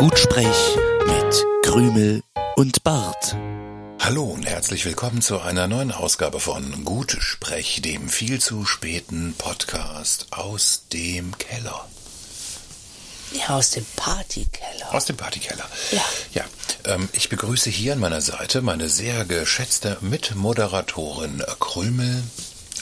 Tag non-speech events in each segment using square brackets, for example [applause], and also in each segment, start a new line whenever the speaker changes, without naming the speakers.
Gutsprech mit Krümel und Bart.
Hallo und herzlich willkommen zu einer neuen Ausgabe von Gutsprech, dem viel zu späten Podcast aus dem Keller.
Ja, aus dem Partykeller.
Aus dem Partykeller.
Ja.
Ja, ähm, ich begrüße hier an meiner Seite meine sehr geschätzte Mitmoderatorin Krümel.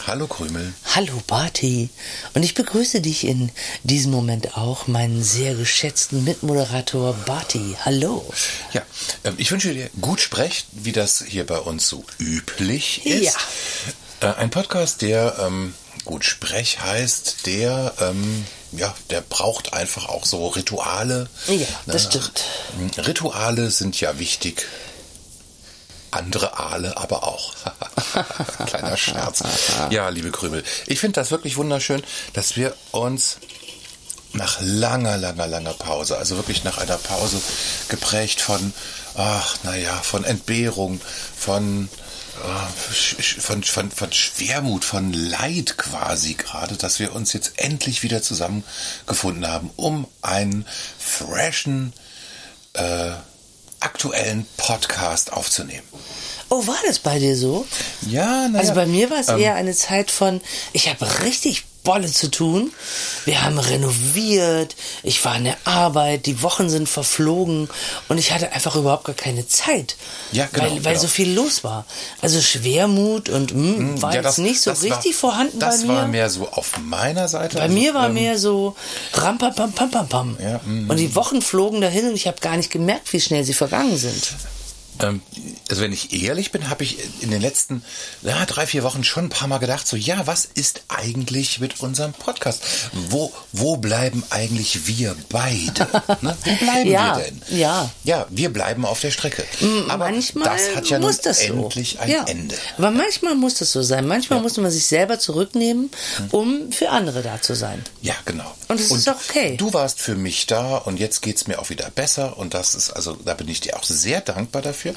Hallo Krümel.
Hallo Barty. Und ich begrüße dich in diesem Moment auch, meinen sehr geschätzten Mitmoderator Barty. Hallo.
Ja, ähm, ich wünsche dir gut Sprech, wie das hier bei uns so üblich ist. Ja. Äh, ein Podcast, der ähm, gut Sprech heißt, der ähm, ja, der braucht einfach auch so Rituale.
Ja, das ne? stimmt.
Rituale sind ja wichtig. Andere Aale aber auch. [laughs] Kleiner Scherz. [laughs] Ja, liebe Krümel, ich finde das wirklich wunderschön, dass wir uns nach langer, langer, langer Pause, also wirklich nach einer Pause geprägt von, ach, naja, von Entbehrung, von von, von, von Schwermut, von Leid quasi gerade, dass wir uns jetzt endlich wieder zusammengefunden haben, um einen freshen, äh, aktuellen Podcast aufzunehmen.
Oh, war das bei dir so?
Ja, naja,
Also bei mir war es ähm, eher eine Zeit von, ich habe richtig Bolle zu tun. Wir haben renoviert, ich war in der Arbeit, die Wochen sind verflogen und ich hatte einfach überhaupt gar keine Zeit.
Ja, genau.
Weil, weil
genau.
so viel los war. Also Schwermut und mh, hm, war
ja,
das,
das
nicht so richtig
war,
vorhanden bei mir.
Das war mehr so auf meiner Seite.
Bei
also,
mir war
ähm,
mehr so rampam pam pam pam.
Ja, mm,
und die Wochen flogen dahin und ich habe gar nicht gemerkt, wie schnell sie vergangen sind.
Ähm, also wenn ich ehrlich bin, habe ich in den letzten ja, drei, vier Wochen schon ein paar Mal gedacht, so ja, was ist eigentlich mit unserem Podcast? Wo, wo bleiben eigentlich wir beide? [laughs] Ne? Wo bleiben
ja,
wir denn?
Ja.
Ja, wir bleiben auf der Strecke.
Aber manchmal
das hat ja
muss das so.
endlich ein
ja.
Ende.
Aber manchmal muss das so sein. Manchmal ja. muss man sich selber zurücknehmen, um für andere da zu sein.
Ja, genau.
Und das ist auch okay.
Du warst für mich da und jetzt geht es mir auch wieder besser und das ist, also da bin ich dir auch sehr dankbar dafür.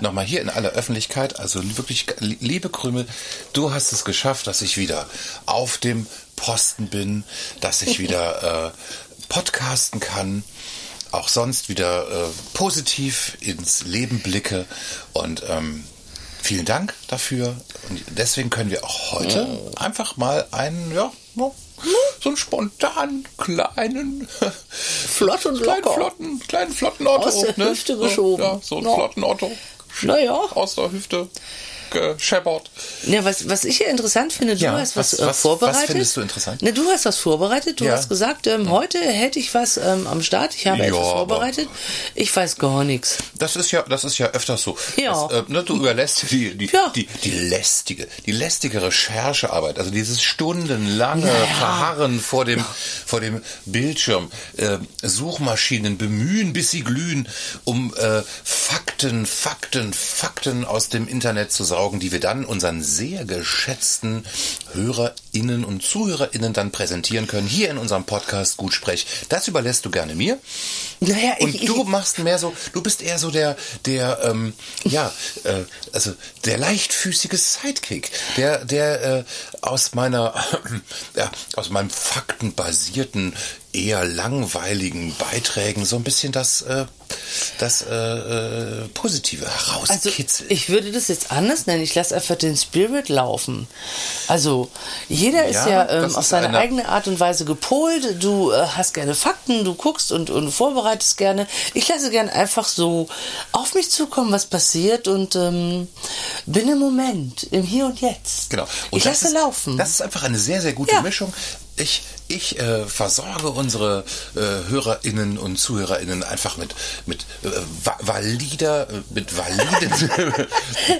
Nochmal hier in aller Öffentlichkeit, also wirklich, liebe Krümel, du hast es geschafft, dass ich wieder auf dem Posten bin, dass ich wieder äh, podcasten kann, auch sonst wieder äh, positiv ins Leben blicke und ähm, vielen Dank dafür. Und deswegen können wir auch heute einfach mal einen, ja, so einen spontanen, kleinen, [laughs]
flott und
kleinen,
locker.
flotten, kleinen flotten Otto.
Aus der
ne?
Hüfte geschoben.
Ja, so einen
Ja.
flotten Otto.
Naja.
Aus der Hüfte gescheppert.
Ja, was, was ich ja interessant finde, du
Ja,
hast was,
was-
äh,
was-
vorbereitet.
was findest du interessant?
Ne, du hast was vorbereitet. Du
Ja.
hast gesagt, ähm, heute hätte ich was ähm, am Start. Ich habe
Ja,
etwas vorbereitet. Ich weiß gar nichts.
Das ist ja, das ist ja öfters so.
Ja.
Das, äh, ne, du überlässt die, die, die, die lästige, die lästige Recherchearbeit, also dieses stundenlange. Verharren vor dem, vor dem Bildschirm, äh, Suchmaschinen bemühen, bis sie glühen, um äh, Fakten, Fakten, Fakten aus dem Internet zu saugen, die wir dann unseren sehr geschätzten HörerInnen und ZuhörerInnen dann präsentieren können, hier in unserem Podcast Gutsprech. Das überlässt du gerne mir.
Naja,
Und
ich,
du
ich,
machst mehr so, du bist eher so der, der, ähm, ja, äh, also der leichtfüßige Sidekick, der, der äh, aus meiner, [clears throat] ja, aus meinem faktenbasierten, eher langweiligen Beiträgen so ein bisschen das, äh, das äh, äh, Positive
also
herauskitzelt.
ich würde das jetzt anders nennen. Ich lasse einfach den Spirit laufen. Also jeder ist
Ja,
ähm, auf seine
eine-
eigene Art und Weise gepolt. Du äh, hast gerne Fakten, du guckst und, und vorbereitest gerne. Ich lasse gerne einfach so auf mich zukommen, was passiert und ähm, bin im Moment, im Hier und Jetzt.
Genau.
ich
das
lasse
ist,
laufen.
Das ist einfach eine sehr, sehr gute
Ja.
Mischung. Ich, ich äh, versorge unsere äh, HörerInnen und ZuhörerInnen einfach mit, mit äh, va valider, äh, mit validen [laughs]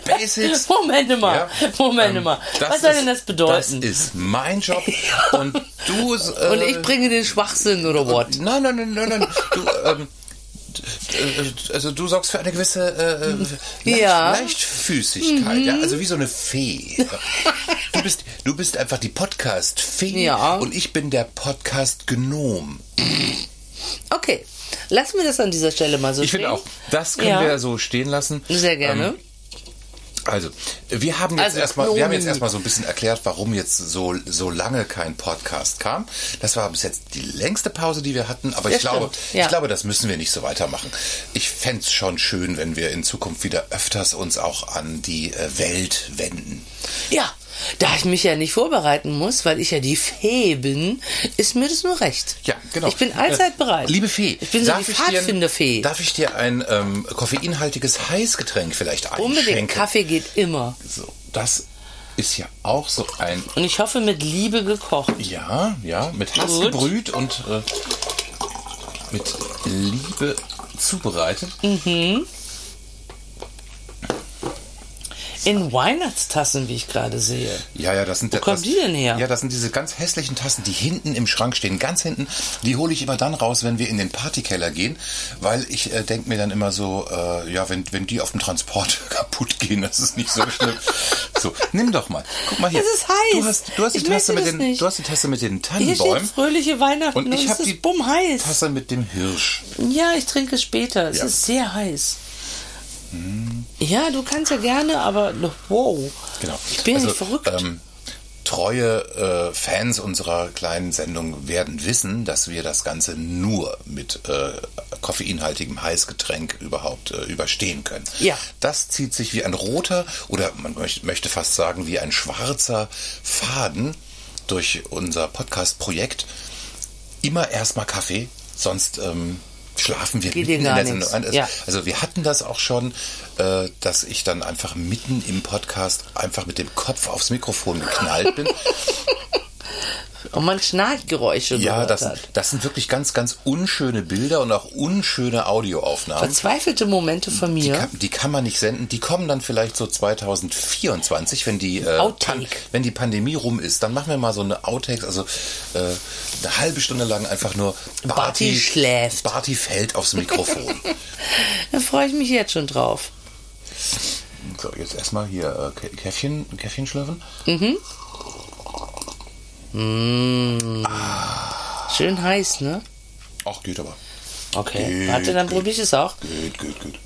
Basics.
Moment mal,
Ja,
Moment
ähm,
mal. Was soll
ist-
denn das bedeuten?
Das ist mein Job. [laughs] Und du. Äh,
und ich bringe den Schwachsinn oder what?
Nein, nein, nein, nein, nein. Du, ähm, äh, also du sorgst für eine gewisse äh, äh, Leicht,
Ja.
Leichtfüßigkeit, ja, also wie so eine Fee. Du bist, du bist einfach die Podcast-Fee
Ja.
und ich bin der Podcast-Gnom.
Okay, lassen wir das an dieser Stelle mal so
Ich
stehen.
finde auch, das können
Ja.
wir so stehen lassen.
Sehr gerne.
Ähm, Also, wir haben jetzt
Also,
erstmal, wir haben jetzt erstmal so ein bisschen erklärt, warum jetzt so, so lange kein Podcast kam. Das war bis jetzt die längste Pause, die wir hatten, aber
Ja,
ich glaube.
Ja.
ich glaube, das müssen wir nicht so weitermachen. Ich fänd's schon schön, wenn wir in Zukunft wieder öfters uns auch an die äh, Welt wenden.
Ja, da ich mich ja nicht vorbereiten muss, weil ich ja die Fee bin, ist mir das nur recht.
Ja, genau.
Ich bin allzeit
Äh,
bereit.
Liebe Fee,
Ich bin so
darf
die Pfadfinderfee.
Darf ich dir ein ähm, koffeinhaltiges Heißgetränk vielleicht einschenken?
Unbedingt. Kaffee geht immer.
So, das ist ja auch so ein
Und ich hoffe mit Liebe gekocht.
Ja, ja, mit Hass
Gut.
gebrüht und äh, mit Liebe zubereitet.
In Weihnachtstassen, wie ich gerade sehe.
Ja, ja, das sind
Wo
das,
die denn her?
Ja, das sind diese ganz hässlichen Tassen, die hinten im Schrank stehen, ganz hinten. Die hole ich immer dann raus, wenn wir in den Partykeller gehen, weil ich äh, denke mir dann immer so, äh, ja, wenn, wenn die auf dem Transport [laughs] kaputt gehen, das ist nicht so schlimm. so, nimm doch mal. Guck mal hier.
Es ist heiß.
Du hast, du hast die
Ich
Tasse mit den,
nicht.
du hast die Tasse mit den
Hier
Tannenbäumen.
steht fröhliche Weihnachten
Und ich habe die
bumm heiß.
Tasse mit dem Hirsch.
Ja, ich trinke es später. Es
Ja.
ist sehr heiß. Ja, du kannst ja gerne, aber wow.
Genau.
Ich bin ja nicht verrückt.
Ähm, treue äh, Fans unserer kleinen Sendung werden wissen, dass wir das Ganze nur mit äh, koffeinhaltigem Heißgetränk überhaupt äh, überstehen können.
Ja.
Das zieht sich wie ein roter oder man möcht, möchte fast sagen wie ein schwarzer Faden durch unser Podcast-Projekt. Immer erstmal Kaffee, sonst ähm, schlafen wir
Geht
mitten in der. Sendung ein. Also,
Ja.
also wir hatten das auch schon, äh, dass ich dann einfach mitten im Podcast einfach mit dem Kopf aufs Mikrofon geknallt bin. [laughs]
Und man Schnarchgeräusche
ja,
gehört
das,
hat.
das sind wirklich ganz, ganz unschöne Bilder und auch unschöne Audioaufnahmen.
Verzweifelte Momente von
Die
mir.
kann, die kann man nicht senden. Die kommen dann vielleicht so 2024, wenn die, äh,
Outtake.
wenn die Pandemie rum ist. Dann machen wir mal so eine Outtakes, also äh, eine halbe Stunde lang einfach nur
Barty schläft.
Barty fällt aufs Mikrofon. [laughs]
Da freue ich mich jetzt schon drauf.
so, jetzt erstmal hier äh, Kä- Käffchen, Käffchen schlürfen.
Schön heiß, ne?
Ach, geht aber.
Okay.
Geht,
Warte, dann probiere ich es auch.
Gut, gut, gut.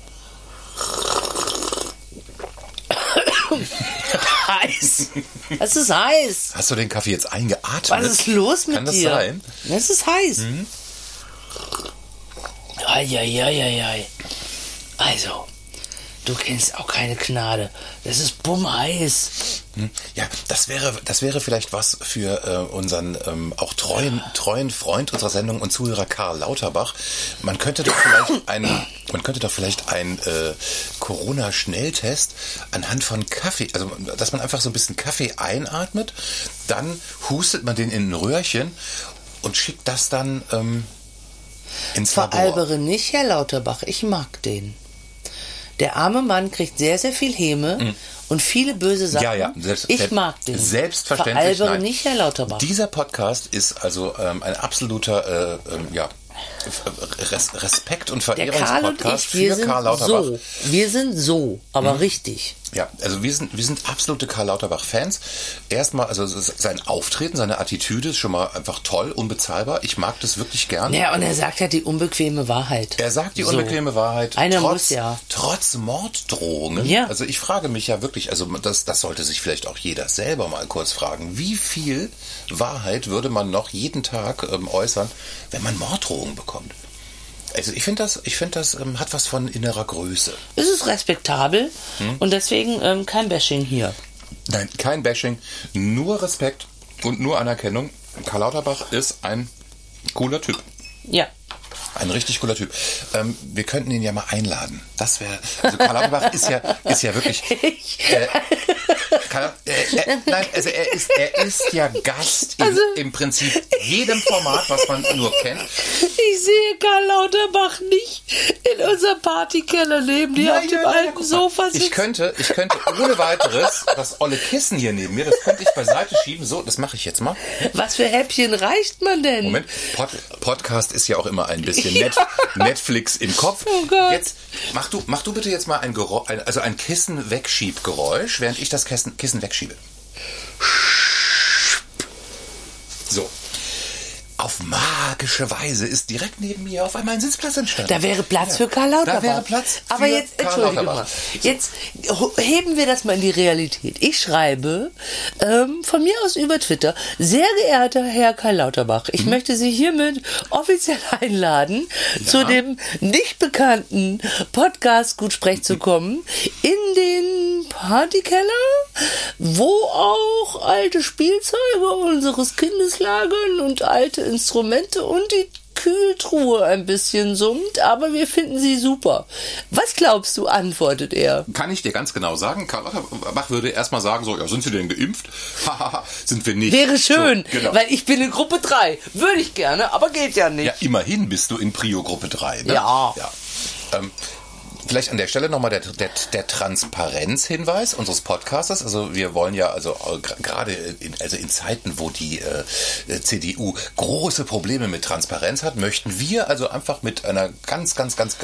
heiß. Es ist heiß.
Hast du den Kaffee jetzt eingeatmet?
Was ist los mit
Kann das
dir?
sein?
Es ist heiß. Eieieiei. Also, du kennst auch keine Gnade. Das ist bummheiß.
Hm? Ja, das wäre, das wäre vielleicht was für äh, unseren ähm, auch treuen, treuen Freund unserer Sendung und Zuhörer Karl Lauterbach. Man könnte doch vielleicht [coughs] einen, man könnte doch vielleicht einen äh, Corona-Schnelltest anhand von Kaffee, also dass man einfach so ein bisschen Kaffee einatmet, dann hustet man den in ein Röhrchen und schickt das dann ähm, ins Labor.
Veralbere nicht, Herr Lauterbach. Ich mag den. Der arme Mann kriegt sehr, sehr viel Häme und viele böse Sachen.
Ja, ja, selbst-
ich mag den.
selbstverständlich,
Veralbere
nein.
nicht, Herr Lauterbach.
Dieser Podcast ist also ähm, ein absoluter äh, ähm, ja, Res Respekt und Verehrungspodcast für
sind
Karl Lauterbach.
so. Wir sind so, aber
Mhm.
richtig.
Ja, also wir sind, wir sind absolute Karl Lauterbach-Fans. Erstmal, also sein Auftreten, seine Attitüde ist schon mal einfach toll, unbezahlbar. Ich mag das wirklich gern.
Ja, und er sagt halt die unbequeme Wahrheit.
Er sagt die
So.
unbequeme Wahrheit.
Einer
trotz,
muss ja.
Trotz Morddrohungen.
Ja.
Also ich frage mich ja wirklich, also das, das sollte sich vielleicht auch jeder selber mal kurz fragen. Wie viel Wahrheit würde man noch jeden Tag ähm, äußern, wenn man Morddrohungen bekommt? Also ich finde das, ich finde das ähm, hat was von innerer Größe.
Es ist respektabel
Hm?
und deswegen ähm, kein Bashing hier.
Nein, kein Bashing, nur Respekt und nur Anerkennung. Karl Lauterbach ist ein cooler Typ.
Ja.
Ein richtig cooler Typ. Ähm, wir könnten ihn ja mal einladen. Das wäre. Also Karl Lauterbach ist ja, ist ja wirklich. [laughs] Äh, Karl, äh, äh, nein, also er ist, er ist ja Gast in,
Also-
im Prinzip jedem Format, was man nur kennt.
Ich sehe Karl Lauterbach nicht in unserem Partykeller neben dir auf dem
Nein, nein, nein,
alten
mal.
Sofa sitzen.
Ich könnte, ich könnte ohne weiteres das olle Kissen hier neben mir, das könnte ich beiseite schieben. So, das mache ich jetzt mal.
Was für Häppchen reicht man denn?
Moment, Pod, Podcast ist ja auch immer ein bisschen Net, Netflix im Kopf.
Oh.
Jetzt mach du, mach du bitte jetzt mal ein Geräusch, ein, also ein Kissen wegschiebgeräusch, während ich das Kissen, Kissen wegschiebe. So. Auf magische Weise ist direkt neben mir auf einmal ein Sitzplatz entstanden.
Da wäre Platz für Karl Lauterbach.
Da wäre Platz
Aber
für
jetzt,
Karl
entschuldige mal, jetzt heben wir das mal in die Realität. Ich schreibe ähm, von mir aus über Twitter, sehr geehrter Herr Karl Lauterbach, ich möchte Sie hiermit offiziell [laughs] einladen, zu dem nicht bekannten Podcast Gutsprech zu kommen, in den Partykeller, wo auch alte Spielzeuge unseres Kindes lagern und alte Instrumente und die Kühltruhe ein bisschen summt, aber wir finden sie super. Was glaubst du, antwortet er.
Kann ich dir ganz genau sagen, Karl Lauterbach würde erstmal sagen, so, ja, sind Sie denn geimpft? [laughs] Sind wir nicht.
Wäre schön,
So, genau.
weil ich bin in Gruppe 3. Würde ich gerne, aber geht ja nicht.
Ja, immerhin bist du in Prio-Gruppe 3. Ne?
Ja.
ja. Ähm, vielleicht an der Stelle nochmal der, der, der Transparenzhinweis unseres Podcasters. Also wir wollen ja, also äh, gerade in, also in Zeiten, wo die äh, CDU große Probleme mit Transparenz hat, möchten wir also einfach mit einer ganz, ganz, ganz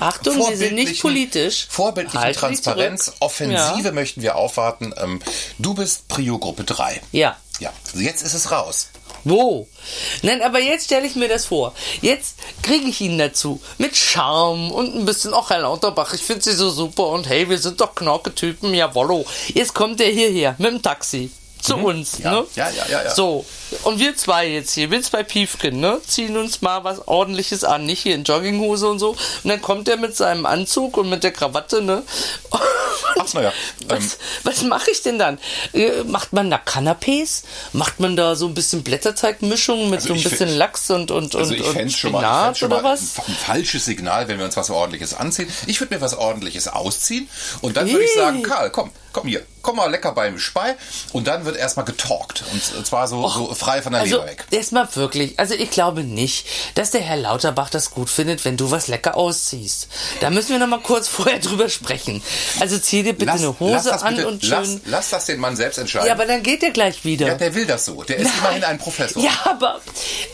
Achtung, wir sind nicht politisch.
Vorbildlichen
Halt
Transparenz. Offensive möchten wir aufwarten. Ähm, du bist Prio-Gruppe 3.
Ja.
Ja, also jetzt ist es raus.
Wo? Nein, aber jetzt stelle ich mir das vor. Jetzt kriege ich ihn dazu. Mit Charme und ein bisschen, ach, Herr Lauterbach, ich finde Sie so super und hey, wir sind doch Knorke-Typen, jawollo. Jetzt kommt er hierher mit dem Taxi. Zu uns,
Mhm. Ja.
ne?
Ja, ja, ja, ja.
So. Und wir zwei jetzt hier, wir zwei Piefken, ne? Ziehen uns mal was ordentliches an, nicht hier in Jogginghose und so. Und dann kommt er mit seinem Anzug und mit der Krawatte, ne?
Ach, naja. [laughs] Ähm,
Was, was mache ich denn dann? Äh, Macht man da Canapés? Macht man da so ein bisschen Blätterteigmischung mit
Also
so ein bisschen Lachs und, und,
Also
und,
ich
und
schon mal, ich schon
oder
mal
was?
Ein, fa- ein falsches Signal, wenn wir uns was Ordentliches anziehen. Ich würde mir was Ordentliches ausziehen und dann würde ich sagen, Karl, komm, komm hier, komm mal lecker beim Spei und dann wird erstmal getalkt und zwar so, so frei von der
Also,
Leber weg.
erstmal wirklich, also ich glaube nicht, dass der Herr Lauterbach das gut findet, wenn du was lecker ausziehst. Da müssen wir noch mal kurz [laughs] vorher drüber sprechen. Also zieh dir bitte eine Hose an
bitte,
und
lass,
schön.
lass das den Mann selbst entscheiden.
Ja, aber dann geht er gleich wieder.
Ja, der will das so. Der ist immerhin ein Professor.
Ja, aber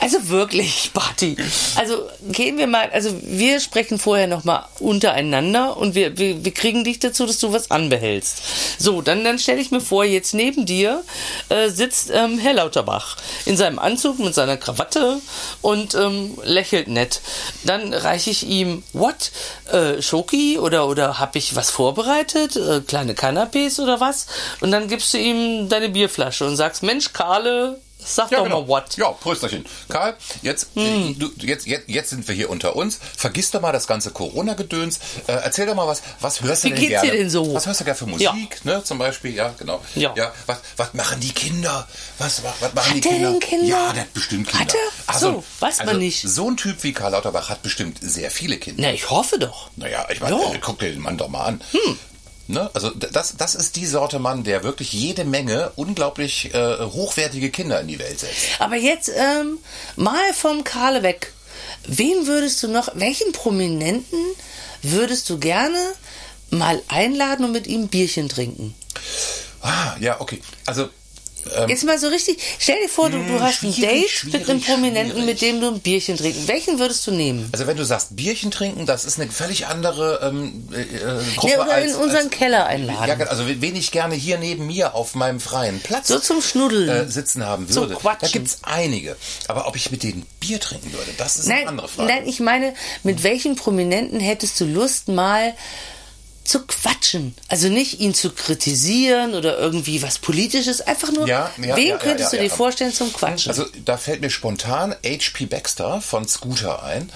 also wirklich, Barty. Also gehen wir mal, also wir sprechen vorher noch mal untereinander und wir, wir, wir kriegen dich dazu, dass du was anbehältst. So, dann, dann stelle ich mir vor, jetzt neben dir äh, sitzt ähm, Herr Lauterbach in seinem Anzug mit seiner Krawatte und ähm, lächelt nett. Dann reiche ich ihm, what? Äh, Schoki oder, oder habe ich was vorbereitet? Äh, kleine Canapés oder was? Und dann gibst du ihm deine Bierflasche und sagst, Mensch, Karle, Sag
Ja,
doch
genau.
mal what.
Ja, Prösterchen. Karl, jetzt,
Hm.
äh, du, jetzt, jetzt, jetzt sind wir hier unter uns. Vergiss doch mal das ganze Corona-Gedöns. Äh, erzähl doch mal was. Was hörst du
Wie
denn
geht's
gerne?
dir denn so?
Was hörst du gerne für
Ja.
Musik? Ne, zum Beispiel, ja, genau.
Ja.
was, was machen die Kinder? Was, was, machen
Hat
die
der
Kinder?
denn Kinder?
Ja, der hat bestimmt Kinder.
Hat er? Ach so, weiß man
also,
nicht.
So ein Typ wie Karl Lauterbach hat bestimmt sehr viele Kinder.
Na, ich hoffe doch.
Naja, ich meine,
Ja. Hm.
äh, guck dir den Mann doch mal an. Ne? Also das, das ist die Sorte Mann, der wirklich jede Menge unglaublich äh, hochwertige Kinder in die Welt setzt.
Aber jetzt ähm, mal vom Karle weg. Wen würdest du noch, welchen Prominenten würdest du gerne mal einladen und mit ihm Bierchen trinken?
Ah, ja, okay. Also Ähm,
Jetzt mal so richtig, stell dir vor, du, du hast ein Date mit einem Prominenten,
schwierig.
mit dem du ein Bierchen trinken. Welchen würdest du nehmen?
Also wenn du sagst Bierchen trinken, das ist eine völlig andere ähm, äh, äh, Gruppe
Ja, oder
als,
in unseren
als,
Keller einladen.
Ja, also wen ich gerne hier neben mir auf meinem freien Platz
So zum Schnuddeln.
äh, sitzen haben
Zum
würde.
Quatschen.
Da gibt's einige. Aber ob ich mit denen Bier trinken würde, das ist eine
Nein,
andere Frage.
nein, ich meine, mit welchen Prominenten hättest du Lust, mal zu quatschen? Also nicht ihn zu kritisieren oder irgendwie was Politisches, einfach nur,
Ja, ja,
wen
ja,
könntest du dir vorstellen zum Quatschen?
Also da fällt mir spontan HP Baxter von Scooter ein.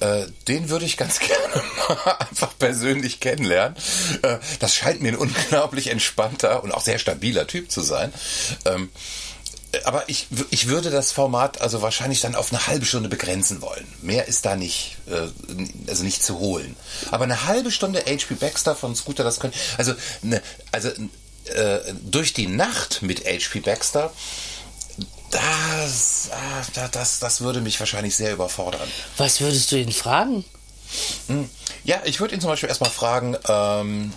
Äh, den würde ich ganz [laughs] gerne mal einfach persönlich kennenlernen. Äh, das scheint mir ein [laughs] unglaublich entspannter und auch sehr stabiler Typ zu sein. Ähm, aber ich, ich würde das Format also wahrscheinlich dann auf eine halbe Stunde begrenzen wollen. Mehr ist da nicht, äh, also nicht zu holen. Aber eine halbe Stunde HP Baxter von Scooter, das können, also, ne, also äh, durch die Nacht mit HP Baxter, das, ah, da- das, das würde mich wahrscheinlich sehr überfordern.
was würdest du ihn fragen?
Ja, ich würde ihn zum Beispiel erstmal fragen, ähm,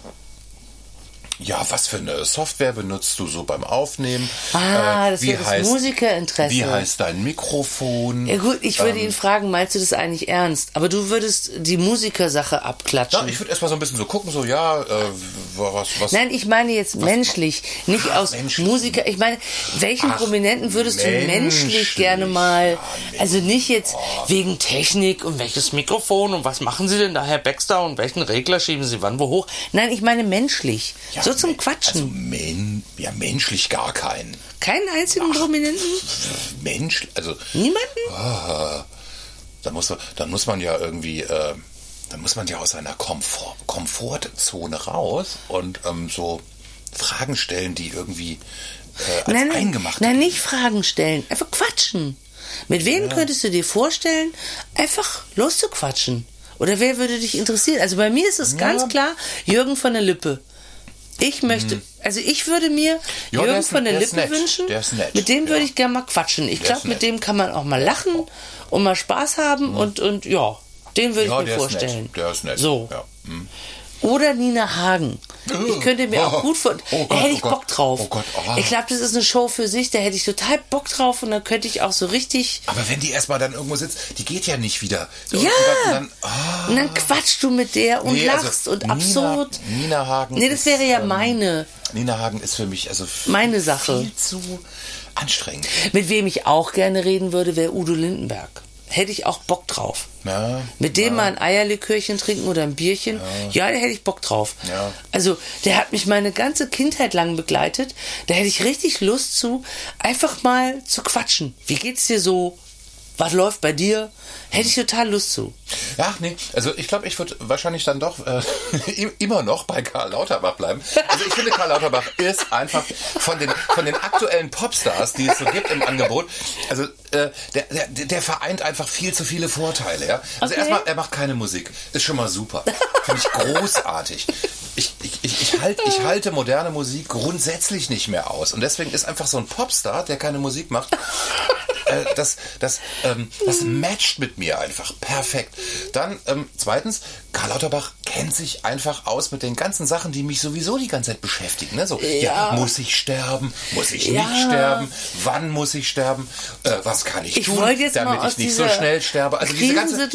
Ja, was für eine Software benutzt du so beim Aufnehmen?
Ah,
Äh,
das wäre das Musikerinteresse.
Wie heißt dein Mikrofon?
Ja gut, ich würde
Ähm,
ihn fragen, meinst du das eigentlich ernst? Aber du würdest die Musikersache abklatschen.
Ja, ich würde erstmal so ein bisschen so gucken, so, ja, äh, was, was.
Nein, ich meine jetzt menschlich, nicht
Ach,
aus
menschlich.
Musiker. Ich meine, welchen
Ach,
Prominenten würdest du menschlich
menschlich.
gerne mal,
Ja,
also nicht jetzt wegen Technik und welches Mikrofon und was machen Sie denn da, Herr Baxter, und welchen Regler schieben Sie wann wo hoch? Nein, ich meine menschlich.
Ja,
so zum
men-
Quatschen.
Also, men, ja, menschlich gar keinen.
Keinen einzigen Prominenten?
Mensch, also,
Niemanden?
da muss, man- dann muss man ja irgendwie, äh, dann muss man ja aus seiner Komfort, Komfortzone raus und ähm, so Fragen stellen, die irgendwie äh,
Nein,
eingemacht
nein, nicht Fragen stellen, einfach quatschen. Mit wem könntest du dir vorstellen, einfach loszuquatschen? Oder wer würde dich interessieren? Also bei mir ist es ganz klar Jürgen von der Lippe. Ich möchte, also ich würde mir
der
Jürgen
ist-
von der
der ist
Lippe
nett.
wünschen.
Der ist nett,
Mit dem würde
ja.
ich gerne mal quatschen. Ich glaube,
ist
mit dem kann man auch mal lachen und mal Spaß haben und, und ja, den würde
Ja,
ich mir
der ist
vorstellen.
nett. Der ist nett.
So.
Ja. hm.
Oder Nina Hagen. Ich könnte mir auch gut vor.
Oh
da hätte
oh
ich. Bock drauf.
Oh Gott, oh.
Ich glaube, das ist eine Show für sich. Da hätte ich total Bock drauf und dann könnte ich auch so richtig.
Aber wenn die erstmal dann irgendwo sitzt, die geht ja nicht wieder. So,
Ja.
Und dann, ah,
Und dann quatschst du mit der und
Nee, also
lachst und
Nina-
absurd.
Nina Hagen
Nee, das
ist,
wäre ja
ähm,
meine.
Nina Hagen ist für mich also
Meine Sache.
viel zu anstrengend.
Mit wem ich auch gerne reden würde, wäre Udo Lindenberg. Hätte ich auch Bock drauf.
Ja,
Mit dem mal ein Eierlikörchen trinken oder ein Bierchen. Ja, da hätte ich Bock drauf.
Ja.
Also, der hat mich meine ganze Kindheit lang begleitet. Da hätte ich richtig Lust zu, einfach mal zu quatschen. Wie geht's dir so? Was läuft bei dir? Hätte ich total Lust zu.
Ach nee, also ich glaube, ich würde wahrscheinlich dann doch äh, [laughs] im- immer noch bei Karl Lauterbach bleiben. Also ich finde, Karl Lauterbach [laughs] ist einfach von den, von den aktuellen Popstars, die es so gibt im Angebot, also äh, der, der, der vereint einfach viel zu viele Vorteile. Ja? Also
Okay.
erstmal, er macht keine Musik. Ist schon mal super. Finde ich großartig. Ich, ich, ich, ich, halt, ich halte moderne Musik grundsätzlich nicht mehr aus. Und deswegen ist einfach so ein Popstar, der keine Musik macht, äh, das, das, ähm, das matcht mit mir einfach perfekt. Dann ähm, zweitens, Karl Lauterbach kennt sich einfach aus mit den ganzen Sachen, die mich sowieso die ganze Zeit beschäftigen. Ne? So, ja.
Ja.
muss ich sterben? Muss ich
Ja.
nicht sterben? Wann muss ich sterben? Äh, was kann ich,
Ich
tun, damit ich nicht so schnell sterbe? Also diese ganze,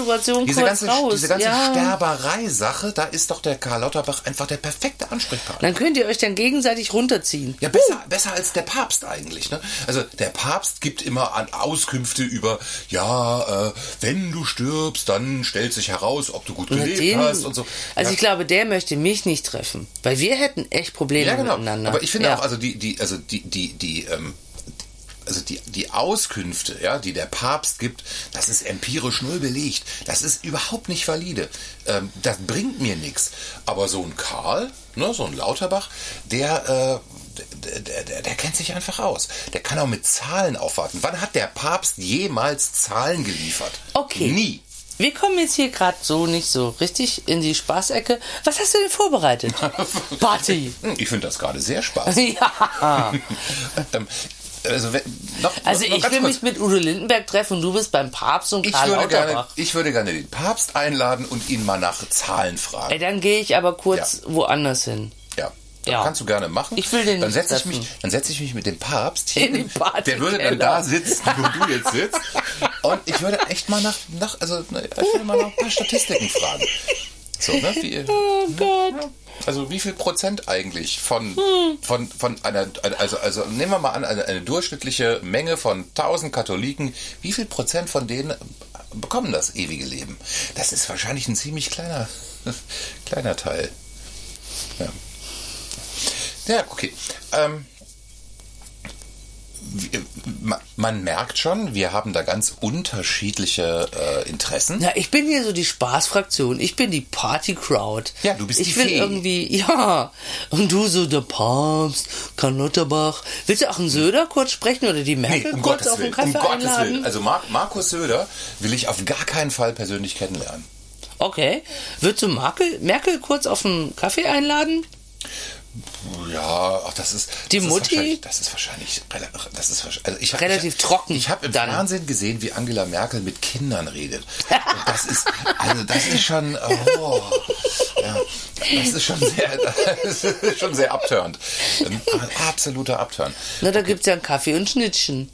diese ganze,
raus,
diese ganze
ja.
Sterberei-Sache, da ist doch der Karl Lauterbach einfach der perfekte Ansprechpartner.
Dann könnt ihr euch dann gegenseitig runterziehen.
Ja, besser, besser als der Papst eigentlich. Ne? Also der Papst gibt immer an Auskünfte über, ja, äh, wenn du stirbst, dann stellt sich heraus, ob du gut gelebt
den-
und so.
Also
ja.
ich glaube, der möchte mich nicht treffen. Weil wir hätten echt Probleme
ja, genau.
miteinander.
Aber ich finde
ja.
auch, also die, die, also die, die, die, ähm, also die, die Auskünfte, ja, die der Papst gibt, das ist empirisch null belegt. Das ist überhaupt nicht valide. Ähm, das bringt mir nichts. Aber so ein Karl, ne, so ein Lauterbach, der, äh, der, der, der kennt sich einfach aus. Der kann auch mit Zahlen aufwarten. Wann hat der Papst jemals Zahlen geliefert?
Okay.
Nie.
Wir kommen jetzt hier gerade so nicht so richtig in die Spaßecke. Was hast du denn vorbereitet? [laughs] Party.
Ich finde das gerade sehr spaßig. [laughs]
ja.
also, wenn, noch,
Also
noch
ich will
kurz.
mich mit Udo Lindenberg treffen und du bist beim Papst und
Ich
Karl
würde, gerne, ich würde gerne den Papst einladen und ihn mal nach Zahlen fragen.
Ey, dann gehe ich aber kurz woanders hin.
Ja. Das
Ja.
kannst du gerne machen.
Ich will den
dann setze ich mich, dann setze ich mich mit dem Papst hier.
In den Partykeller.
der würde dann da sitzen, wo du jetzt sitzt. Und ich würde echt mal nach, nach also ne, ich würde mal nach ein paar Statistiken fragen. So, ne? Wie,
Oh Gott.
also wie viel Prozent eigentlich von,
Hm.
von, von einer, also, also nehmen wir mal an, eine, eine durchschnittliche Menge von 1000 Katholiken, wie viel Prozent von denen bekommen das ewige Leben? Das ist wahrscheinlich ein ziemlich kleiner, [laughs] kleiner Teil. Ja. Ja, okay. Ähm, ma- man merkt schon, wir haben da ganz unterschiedliche äh, Interessen.
Ja, ich bin hier so die Spaßfraktion. Ich bin die Party-Crowd.
Ja, du bist
ich
die
will
Fee.
irgendwie, [laughs] ja. Und du so der Papst, Karl Lauterbach. Willst du auch einen Söder kurz sprechen oder die Merkel
Nee, um
kurz
Gottes
auf den
Willen.
Kaffee
Um Gottes
einladen?
Willen. Also Mar Markus Söder will ich auf gar keinen Fall persönlich kennenlernen.
Okay. Würdest du Merkel, Merkel kurz auf einen Kaffee einladen?
Ja, ach, das ist.
Die
das
Mutti?
Ist das ist wahrscheinlich. Das ist wahrscheinlich also ich hab,
Relativ
ich,
trocken
Ich habe im
dann.
Fernsehen gesehen, wie Angela Merkel mit Kindern redet. [laughs] Und das ist, also das ist schon, oh, ja, das ist schon sehr, [laughs] das ist schon sehr abturnt. Ein absoluter Abturn.
Na, da gibt's ja einen Kaffee und Schnittchen.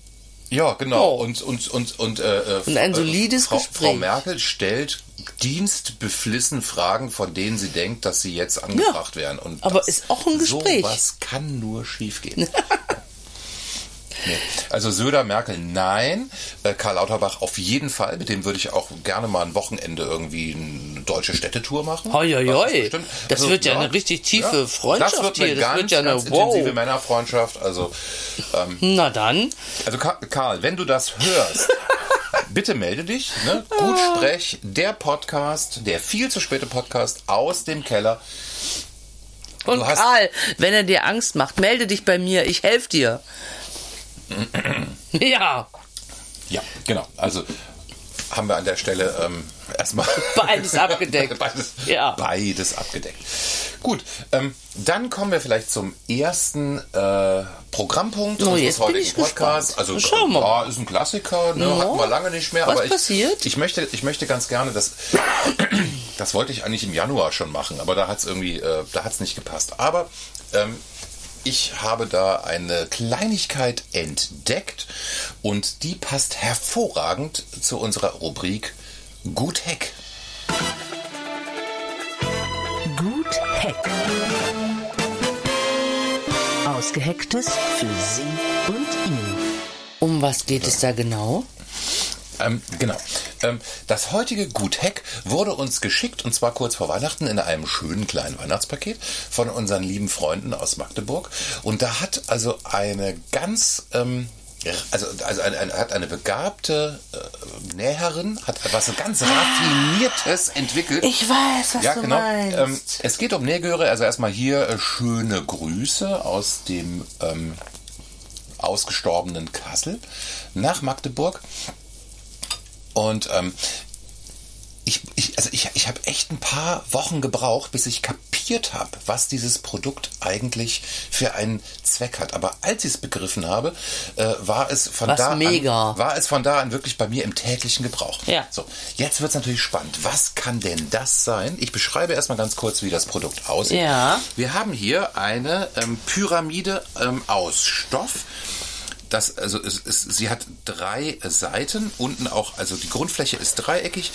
Ja, genau.
Oh.
Und, und, und, und, äh, äh,
Und ein solides
Frau,
Gespräch.
Frau Merkel stellt dienstbeflissen Fragen, von denen sie denkt, dass sie jetzt angebracht werden. Und
aber
das,
ist auch ein Gespräch.
Sowas kann nur schiefgehen. [laughs] Nee. Also Söder, Merkel, nein. Äh, Karl Lauterbach auf jeden Fall. Mit dem würde ich auch gerne mal ein Wochenende irgendwie eine deutsche Städtetour machen.
Hoi, hoi, hoi.
Das,
Das wird ja eine richtig tiefe Freundschaft
das wird
hier. Das
Ganz,
wird ja eine-
ganz
wow.
intensive Männerfreundschaft. Also ähm,
Na dann.
also Ka- Karl, wenn du das hörst, [laughs] bitte melde dich. Ne? Gut Sprech, der Podcast, der viel zu späte Podcast aus dem Keller.
Und
Du hast-
Karl, wenn er dir Angst macht, melde dich bei mir. Ich helfe dir. [clears throat] ja,
Ja, genau. Also haben wir an der Stelle ähm, erstmal
Beides abgedeckt. [laughs]
beides,
Ja.
beides abgedeckt. Gut, ähm, dann kommen wir vielleicht zum ersten äh, Programmpunkt
Oh,
unseres heutigen Podcasts. Also
Schauen wir
ja, ist ein Klassiker, ne?
Ja.
hatten wir lange nicht mehr.
Was
aber ich,
passiert?
Ich möchte, ich möchte ganz gerne, das, [coughs] das wollte ich eigentlich im Januar schon machen, aber da hat es irgendwie, äh, da hat es nicht gepasst. Aber ähm, ich habe da eine Kleinigkeit entdeckt und die passt hervorragend zu unserer Rubrik Gut Heck.
Gut Heck. Ausgehecktes für Sie und ihn.
um was geht es da genau?
Ähm, genau. Ähm, das heutige Gut Heck wurde uns geschickt und zwar kurz vor Weihnachten in einem schönen kleinen Weihnachtspaket von unseren lieben Freunden aus Magdeburg. Und da hat also eine ganz ähm, also, also eine, eine, hat eine begabte äh, Näherin, hat etwas ganz Raffiniertes entwickelt.
Ich weiß, was
ja,
du
genau.
meinst.
Ähm, es geht um Nähgöre. Also erstmal hier äh, schöne Grüße aus dem ähm, ausgestorbenen Kassel nach Magdeburg. Und ähm, ich, ich, also ich, ich habe echt ein paar Wochen gebraucht, bis ich kapiert habe, was dieses Produkt eigentlich für einen Zweck hat. Aber als ich es begriffen habe, äh, war es von
Was
da
mega.
an war es von da an wirklich bei mir im täglichen Gebrauch.
Ja.
So, jetzt wird es natürlich spannend. Was kann denn das sein? Ich beschreibe erstmal ganz kurz, wie das Produkt aussieht.
Ja.
Wir haben hier eine ähm, Pyramide ähm, aus Stoff. Das, also es, es, sie hat drei Seiten, unten auch, also die Grundfläche ist dreieckig.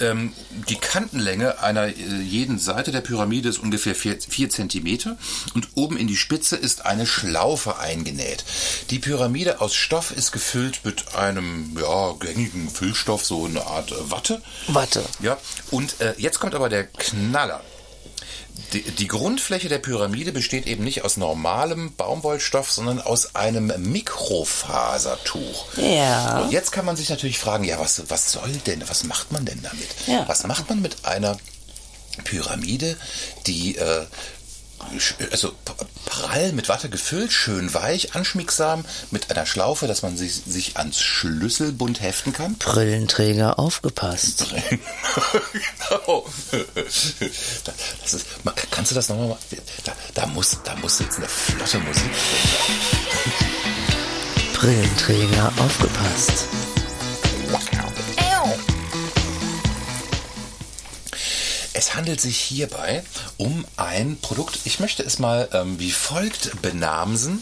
Ähm, die Kantenlänge einer äh, jeden Seite der Pyramide ist ungefähr vier, vier Zentimeter und oben in die Spitze ist eine Schlaufe eingenäht. Die Pyramide aus Stoff ist gefüllt mit einem ja, gängigen Füllstoff, so eine Art äh, Watte.
Warte.
Ja, und äh, jetzt kommt aber der Knaller. Die, die Grundfläche der Pyramide besteht eben nicht aus normalem Baumwollstoff, sondern aus einem Mikrofasertuch.
Ja.
Und jetzt kann man sich natürlich fragen, ja, was, was soll denn, was macht man denn damit?
Ja.
Was macht man mit einer Pyramide, die äh, also prall mit Watte gefüllt, schön weich, anschmiegsam, mit einer Schlaufe, dass man sich, sich ans Schlüsselbund heften kann?
Brillenträger aufgepasst. [laughs]
genau. Da- Das ist, kannst du das nochmal machen? Da, da, muss, da muss jetzt eine flotte Musik
Brillenträger aufgepasst.
Es handelt sich hierbei um ein Produkt, ich möchte es mal ähm, wie folgt benamsen.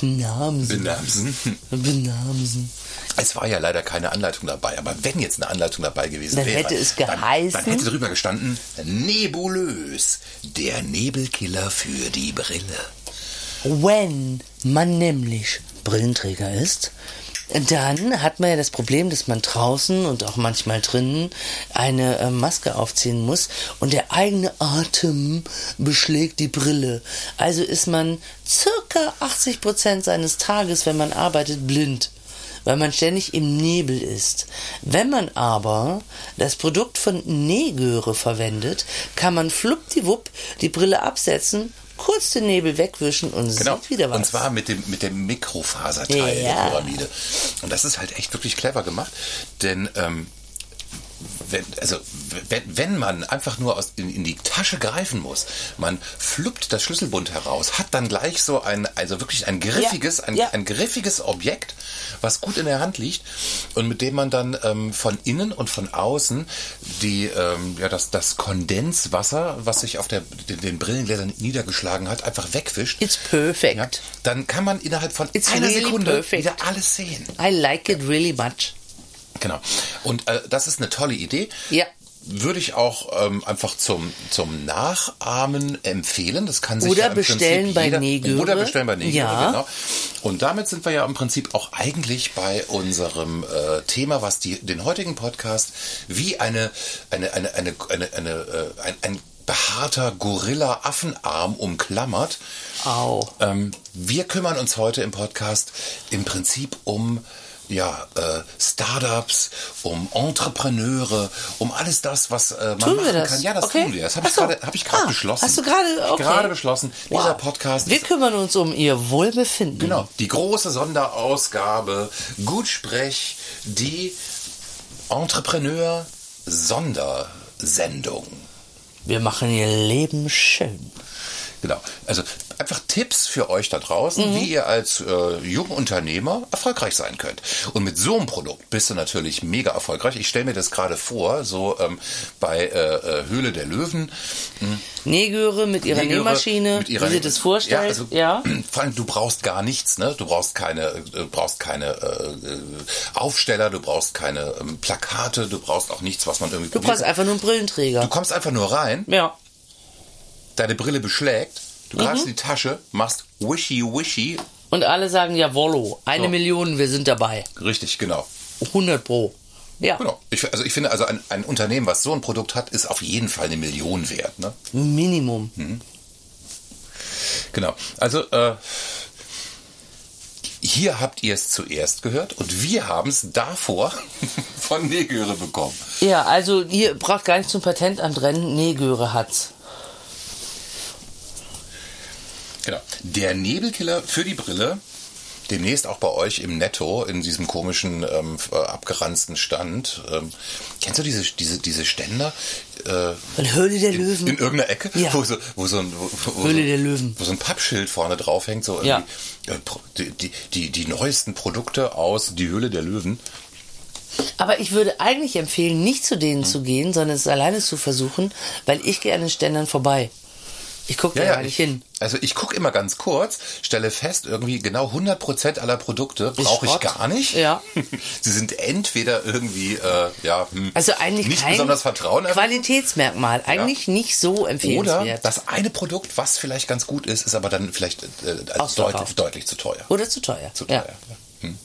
Benamsen.
Benamsen.
Benamsen.
Es war ja leider keine Anleitung dabei, aber wenn jetzt eine Anleitung dabei gewesen
Dann
wäre,
hätte es
dann,
geheißen-
dann hätte drüber gestanden, nebulös, der Nebelkiller für die Brille.
Wenn man nämlich Brillenträger ist, dann hat man ja das Problem, dass man draußen und auch manchmal drinnen eine äh, Maske aufziehen muss und der eigene Atem beschlägt die Brille. Also ist man circa 80 Prozent seines Tages, wenn man arbeitet, blind weil man ständig im Nebel ist. Wenn man aber das Produkt von Negöre verwendet, kann man fluppdiwupp die Brille absetzen, kurz den Nebel wegwischen und
Genau.
sieht wieder was.
Und zwar mit dem, mit dem Mikrofaserteil
Ja.
der Pyramide. Und das ist halt echt wirklich clever gemacht, denn ähm, wenn, also wenn, wenn man einfach nur aus, in, in die Tasche greifen muss, man fluppt das Schlüsselbund heraus, hat dann gleich so ein, also wirklich ein griffiges, ein,
ja.
ein griffiges Objekt, was gut in der Hand liegt und mit dem man dann ähm, von innen und von außen die, ähm, ja, das, das Kondenswasser, was sich auf der, den, den Brillengläsern niedergeschlagen hat, einfach wegwischt.
It's perfect.
Ja, dann kann man innerhalb von
It's
einer
really
Sekunde
perfect.
wieder alles sehen.
I like it really much.
Genau. Und äh, das ist eine tolle Idee.
Ja.
Würde ich auch ähm, einfach zum, zum Nachahmen empfehlen. Das kann sich
Oder
ja
bestellen
Prinzip
bei Negöre.
Oder bestellen bei Negöre,
Ja.
genau. Und damit sind wir ja im Prinzip auch eigentlich bei unserem äh, Thema, was die, den heutigen Podcast wie eine, eine, eine, eine, eine, eine äh, ein, ein behaarter Gorilla-Affenarm umklammert.
Au.
Ähm, wir kümmern uns heute im Podcast im Prinzip um ja, äh, Startups, um Entrepreneure, um alles das, was äh, man
Tun
machen
wir das?
kann. Ja, das
okay.
tun wir. Das habe ich gerade hab ich gerade
Ah,
beschlossen.
Hast du gerade okay.
gerade beschlossen.
Wow.
Dieser Podcast
Wir kümmern uns um ihr Wohlbefinden.
Genau, die große Sonderausgabe Gutsprech, die Entrepreneur Sondersendung.
Wir machen ihr Leben schön.
Genau. Also einfach Tipps für euch da draußen, wie ihr als äh, Jungunternehmer erfolgreich sein könnt. Und mit so einem Produkt bist du natürlich mega erfolgreich. Ich stelle mir das gerade vor, so ähm, bei äh, äh, Höhle der Löwen.
Nähgöre mit ihrer
Nähgöre
Nähmaschine,
mit ihrer-
wie sie das vorstellt.
Ja, also,
ja. [clears throat]
Vor allem, du brauchst gar nichts, ne? Du brauchst keine, äh, brauchst keine äh, äh, Aufsteller, du brauchst keine ähm, Plakate, du brauchst auch nichts, was man irgendwie.
Du brauchst einfach nur einen Brillenträger.
Du kommst einfach nur rein,
ja.
Deine Brille beschlägt, du greifst
Mhm.
in die Tasche, machst wishy wishy.
Und alle sagen, jawollo, eine
So.
Million, wir sind dabei.
Richtig, genau.
100 pro. Ja,
Genau. Ich, also ich finde, also ein, ein Unternehmen, was so ein Produkt hat, ist auf jeden Fall eine Million wert. Ne?
Minimum.
Genau. Also äh, hier habt ihr es zuerst gehört und wir haben es davor [laughs] von Negöre bekommen.
Ja, also ihr braucht gar nicht zum Patentamt rennen, Nähgöre hat's.
Genau. Der Nebelkiller für die Brille. Demnächst auch bei euch im Netto in diesem komischen ähm, äh, abgeranzten Stand. Ähm, kennst du diese diese diese Ständer? Äh,
Von Höhle der
in,
Löwen.
in irgendeiner Ecke,
Ja.
wo, so, wo, so ein, wo,
Höhle
so,
der Löwen.
wo so ein Pappschild vorne drauf hängt, so
Ja.
äh, die, die, die, die neuesten Produkte aus Die Höhle der Löwen.
Aber ich würde eigentlich empfehlen, nicht zu denen zu gehen, sondern es alleine zu versuchen, weil ich gehe an den Ständern vorbei. Ich gucke da gar nicht
ich,
hin.
Also ich gucke immer ganz kurz, stelle fest, irgendwie genau 100% aller Produkte brauche ich gar nicht.
Ja. [laughs]
Sie sind entweder irgendwie, äh, ja, hm,
Also eigentlich
nicht
kein
besonders vertrauen.
Qualitätsmerkmal. Eigentlich nicht so
Oder
empfehlenswert.
das eine Produkt, was vielleicht ganz gut ist, ist aber dann vielleicht äh, also deutlich, deutlich zu teuer.
Oder zu teuer.
Zu
ja.
teuer. Ja. Hm.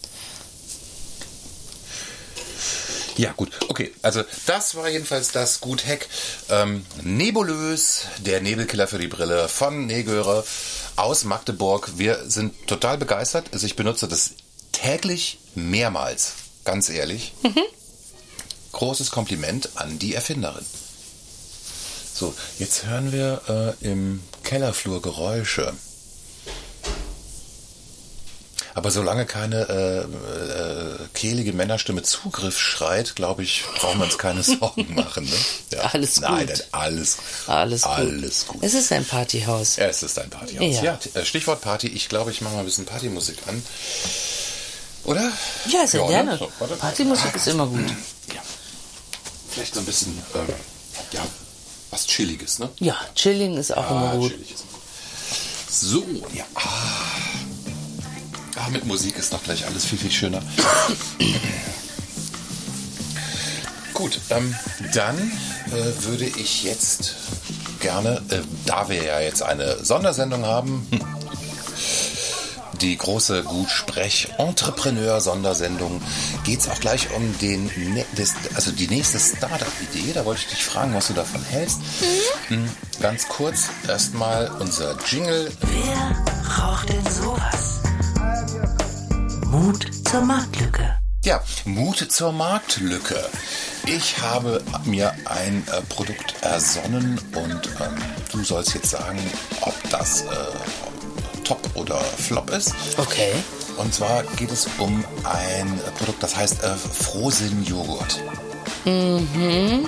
Ja, gut. Okay, also das war jedenfalls das Gut-Hack. Ähm, Nebulös, der Nebelkiller für die Brille von Negöre aus Magdeburg. Wir sind total begeistert. Also ich benutze das täglich mehrmals, ganz ehrlich. Großes Kompliment an die Erfinderin. So, jetzt hören wir äh, im Kellerflur Geräusche. Aber solange keine äh, äh, kehlige Männerstimme Zugriff schreit, glaube ich, brauchen wir uns keine [laughs] Sorgen machen. Ne? Ja.
Alles gut.
nein, alles,
Alles gut.
alles gut.
Es ist ein Partyhaus.
Es ist ein Partyhaus.
Ja.
Ja, äh, Stichwort Party. Ich glaube, ich mache mal ein bisschen Partymusik an. Oder?
Ja, sehr
ne?
gerne.
So.
Partymusik ist immer gut.
Ja. Vielleicht so ein bisschen, ähm, ja, was Chilliges, ne?
Ja, Chilling ist auch immer gut.
chillig ist gut. So, ja. Ah. Ah, mit Musik ist noch gleich alles viel, viel schöner. Gut, ähm, dann äh, würde ich jetzt gerne, äh, da wir ja jetzt eine Sondersendung haben, die große Gutsprech-Entrepreneur-Sondersendung, geht es auch gleich um den, ne- das, also die nächste Startup-Idee. Da wollte ich dich fragen, was du davon hältst. Hm, Ganz kurz erstmal unser Jingle.
Wer raucht denn sowas? Mut zur Marktlücke.
Ja, Mut zur Marktlücke. Ich habe mir ein äh, Produkt ersonnen und ähm, du sollst jetzt sagen, ob das äh, top oder flop ist.
Okay.
Und zwar geht es um ein äh, Produkt, das heißt äh, Frozen Joghurt. Mhm.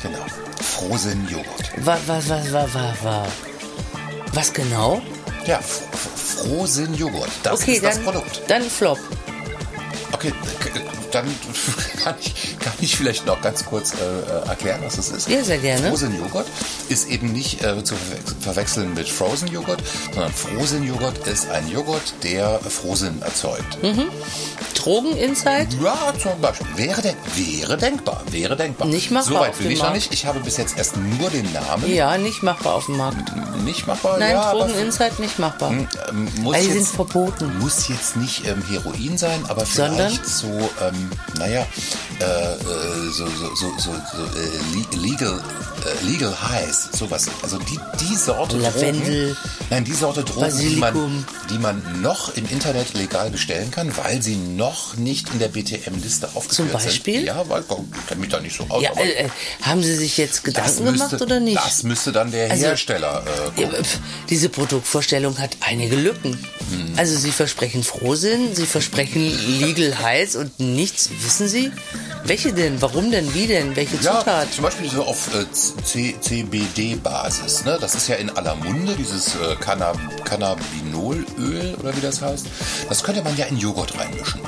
Genau. Frozen Joghurt.
Was, was, was, was, was, was? Was genau?
Ja, F F Frozen Joghurt. Das
Okay,
ist das
dann,
Produkt.
dann Flop.
Okay, dann [laughs] kann ich, kann ich vielleicht noch ganz kurz äh, äh, erklären, was das ist.
Ja, sehr gerne.
Frozen Joghurt ist eben nicht äh, zu verwech- verwechseln mit Frozen Joghurt, sondern Frozen Joghurt ist ein Joghurt, der Frozen erzeugt.
Hm. Drogen Inside?
Ja, zum Beispiel. Wäre, denk wäre denkbar, wäre denkbar.
Nicht machbar
Soweit will ich noch nicht. Ich habe bis jetzt erst nur den Namen.
Ja, nicht machbar auf dem Markt.
Nicht machbar.
Nein,
ja, aber
Drogen Inside nicht machbar.
ähm, muss
Weil die
jetzt,
sind verboten.
Muss jetzt nicht ähm, Heroin sein, aber
Sondern?
Vielleicht so, ähm, naja, äh, äh, so, so, so, so, so äh, le- legal, äh, legal Highs, sowas. Also die, die Sorte
Lavendel,
Drogen, nein, die Sorte Drogen, die man, die man noch im Internet legal bestellen kann, weil sie noch nicht in der BTM-Liste aufgeführt
Beispiel?
sind. Ja, weil, ich kenne mich da nicht so aus,
Ja, äh, äh, haben Sie sich jetzt Gedanken
müsste,
gemacht oder nicht?
Das müsste dann der
Also,
Hersteller
Diese Produktvorstellung hat einige Lücken.
Hm.
Also Sie versprechen Frohsinn, Sie versprechen [laughs] Legal Heiß und nichts. Wissen Sie? Welche denn? Warum denn? Wie denn? Welche
Ja,
Zutat?
zum Beispiel so auf äh, CBD-Basis. Ne? Das ist ja in aller Munde, dieses äh, Canna Cannabinolöl oder wie das heißt. Das könnte man ja in Joghurt reinmischen.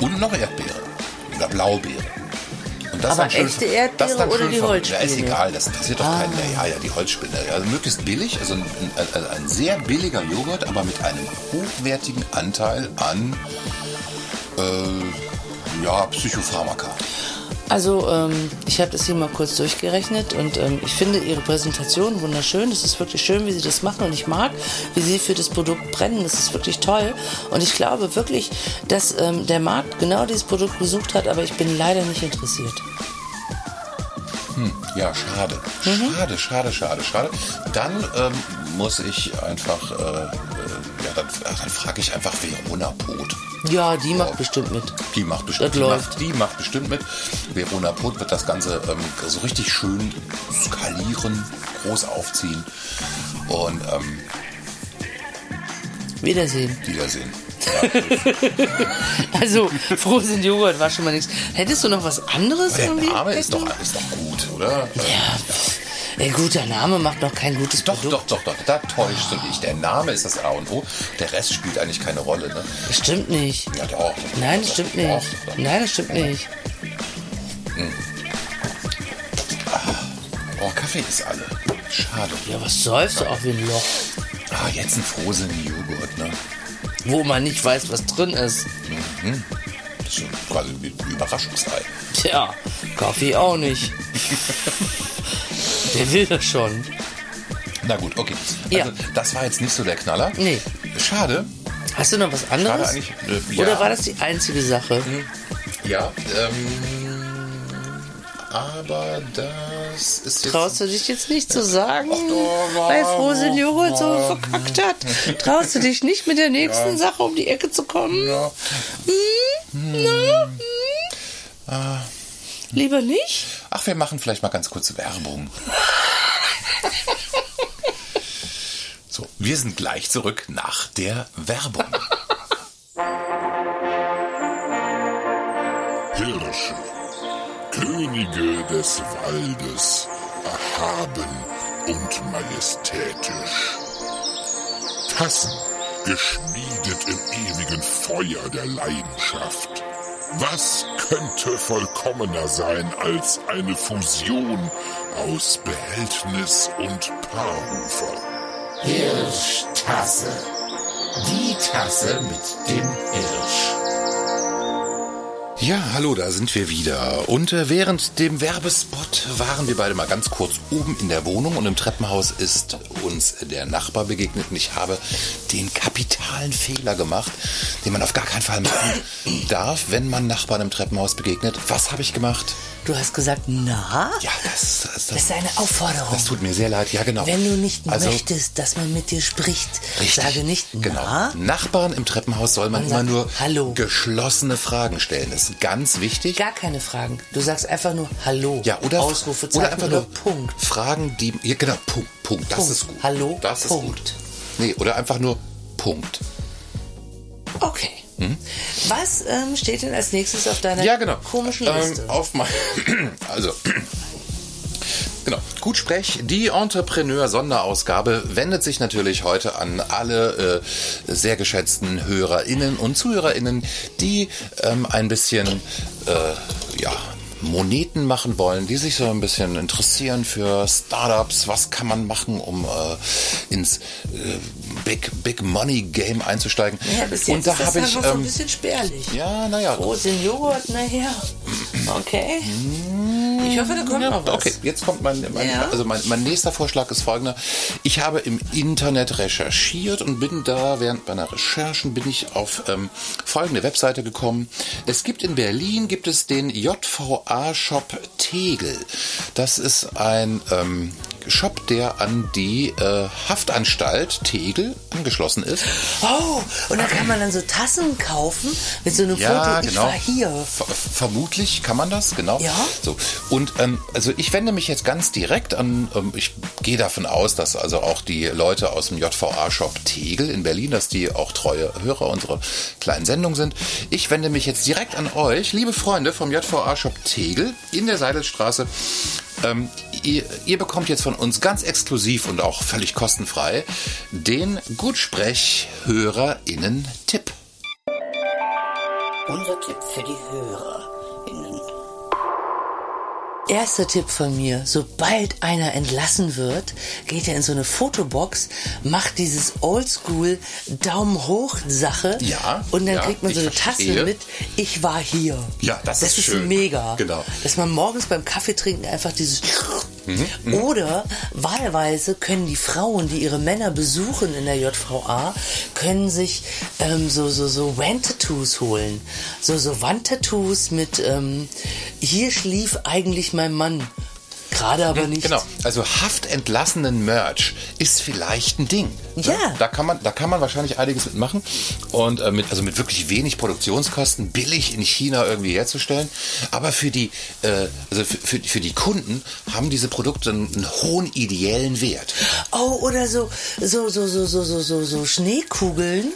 Und noch Erdbeere. Oder Blaubeere. Und das
Aber
dann schön-
echte Erdbeere
das dann
oder die Holzspinne?
Ja, ist egal, das interessiert doch keinen mehr. Ja, ja, die Holzspinne. Also möglichst billig, also ein, ein, ein sehr billiger Joghurt, aber mit einem hochwertigen Anteil an äh, ja, Psychopharmaka.
Also ähm, ich habe das hier mal kurz durchgerechnet und ähm, ich finde Ihre Präsentation wunderschön. Es ist wirklich schön, wie Sie das machen und ich mag, wie Sie für das Produkt brennen. Das ist wirklich toll und ich glaube wirklich, dass ähm, der Markt genau dieses Produkt gesucht hat, aber ich bin leider nicht interessiert.
Ja, schade. Schade, schade, schade, schade. Dann ähm, muss ich einfach, äh, dann, ach, dann frage ich einfach Verona Pot.
Ja, die macht bestimmt mit.
Die macht bestimmt,
Das
die
läuft.
macht, die macht bestimmt mit. Verona Pot wird das Ganze ähm, so richtig schön skalieren, groß aufziehen und ähm,
Wiedersehen.
Wiedersehen. [laughs]
Also, Frozen Joghurt war schon mal nichts. Hättest du noch was anderes
Der
irgendwie?
Name ist doch, ist doch gut, oder?
Ein guter Name macht noch kein gutes
Doch,
Produkt.
doch, doch, doch, da täuscht du dich. Der Name ist das A und O. Der Rest spielt eigentlich keine Rolle, ne?
Das stimmt nicht.
Ja, doch.
Nein, das stimmt nicht.
doch.
Nein, das stimmt nicht.
Oh, Kaffee ist alle. Schade.
Ja, was säufst du auch wie ein Loch,
Ah, jetzt ein Frozen Joghurt, ne?
wo man nicht weiß, was drin ist.
Das ist quasi wie ein Überraschungsei.
Tja, Kaffee auch nicht. Wer will das schon?
Na gut, okay.
Ja.
Also, das war jetzt nicht so der Knaller.
Nee.
Schade.
Hast du noch was
Schade
anderes?
eigentlich. Äh, ja.
Oder war das die einzige Sache?
Ja, ähm. Aber das ist jetzt.
Traust du dich jetzt nicht zu sagen,
doch,
weil
ja,
Frozen Joghurt so
ja.
verkackt hat? [laughs] Traust du dich nicht mit der nächsten Sache um die Ecke zu kommen?
Ja.
Hm? Na? Hm?
Ah.
Lieber nicht?
Ach, wir machen vielleicht mal ganz kurz Werbung. So, wir sind gleich zurück nach der Werbung.
Hirsche, Könige des Waldes, erhaben und majestätisch. Tassen, geschmiedet im ewigen Feuer der Leidenschaft. Was könnte vollkommener sein als eine Fusion aus Behältnis und Paarhufer?
Hirschtasse. Die Tasse mit dem Hirsch.
Ja, hallo, da sind wir wieder. Und äh, während dem Werbespot waren wir beide mal ganz kurz oben in der Wohnung und im Treppenhaus ist uns der Nachbar begegnet und ich habe den kapitalen Fehler gemacht, den man auf gar keinen Fall machen [clears throat] darf, wenn man Nachbarn im Treppenhaus begegnet. Was habe ich gemacht?
Du hast gesagt, na?
Ja, das, das,
Das ist eine Aufforderung.
das tut mir sehr leid. Ja, genau.
Wenn du nicht
Also,
möchtest, dass man mit dir spricht,
Richtig.
sage nicht
Genau.
na.
Nachbarn im Treppenhaus soll man
Man
immer
sagt,
nur
Hallo.
geschlossene Fragen stellen. Das ganz wichtig.
Gar keine Fragen. Du sagst einfach nur Hallo.
Ja, oder,
Ausrufezeichen
oder einfach nur
Punkt.
Fragen, die. Ja, genau, Punkt, Punkt. Das
Punkt.
ist gut.
Hallo,
das ist
Punkt.
gut. Nee, oder einfach nur Punkt.
Okay. Was ähm, steht denn als nächstes auf deiner
Ja, genau.
komischen Liste?
Ähm, auf mein, [clears throat] also, [clears throat] genau. Gutsprech, die Entrepreneur-Sonderausgabe wendet sich natürlich heute an alle äh, sehr geschätzten HörerInnen und ZuhörerInnen, die ähm, ein bisschen, äh, ja, Moneten machen wollen, die sich so ein bisschen interessieren für Startups. Was kann man machen, um äh, ins äh, Big Big Money Game einzusteigen?
ja, bis
und
jetzt
da
ist das
habe ich
einfach so ein
ähm,
bisschen spärlich.
ja, naja,
Großen Joghurt, naja. Okay. Ich hoffe, da kommt
Ja,
noch was.
Okay, jetzt kommt mein, mein,
Ja.
also mein, mein nächster Vorschlag ist folgender. Ich habe im Internet recherchiert und bin da während meiner Recherchen bin ich auf ähm, folgende Webseite gekommen. Es gibt in Berlin gibt es den JVA Shop Tegel. Das ist ein ähm, Shop, der an die äh, Haftanstalt Tegel angeschlossen ist.
Oh, und da kann man dann so Tassen kaufen mit so einem
Ja,
Foto. Ich
genau.
war hier.
Ver vermutlich kann man das, genau.
Ja.
So. Und ähm, also ich wende mich jetzt ganz direkt an, ähm, ich gehe davon aus, dass also auch die Leute aus dem JVA-Shop Tegel in Berlin, dass die auch treue Hörer unserer kleinen Sendung sind. Ich wende mich jetzt direkt an euch, liebe Freunde vom JVA-Shop Tegel in der Seidelstraße. Ähm, ihr, ihr bekommt jetzt von uns ganz exklusiv und auch völlig kostenfrei den Gutsprech-HörerInnen-Tipp.
Unser Tipp für die HörerInnen.
Erster Tipp von mir, sobald einer entlassen wird, geht er in so eine Fotobox, macht dieses Oldschool Daumen hoch Sache
Ja,
und dann
ja,
kriegt man so eine Tasse
verstehe.
mit, ich war hier.
Ja, das ist schön.
mega.
Genau.
Dass man morgens beim Kaffee trinken einfach dieses
Mhm,
oder wahlweise können die Frauen, die ihre Männer besuchen in der JVA, können sich ähm, so so so Wandtattoos holen, so so Wandtattoos mit ähm, hier schlief eigentlich mein Mann, gerade aber nicht.
Genau, also haftentlassenen Merch ist vielleicht ein Ding. ne?
Ja.
Da kann man, da kann man wahrscheinlich einiges mitmachen und äh, mit, also mit wirklich wenig Produktionskosten billig in China irgendwie herzustellen. Aber für die, äh, also für, für, für die Kunden haben diese Produkte einen, einen hohen ideellen Wert.
Oh, oder so, so, so, so, so, so, so, so Schneekugeln,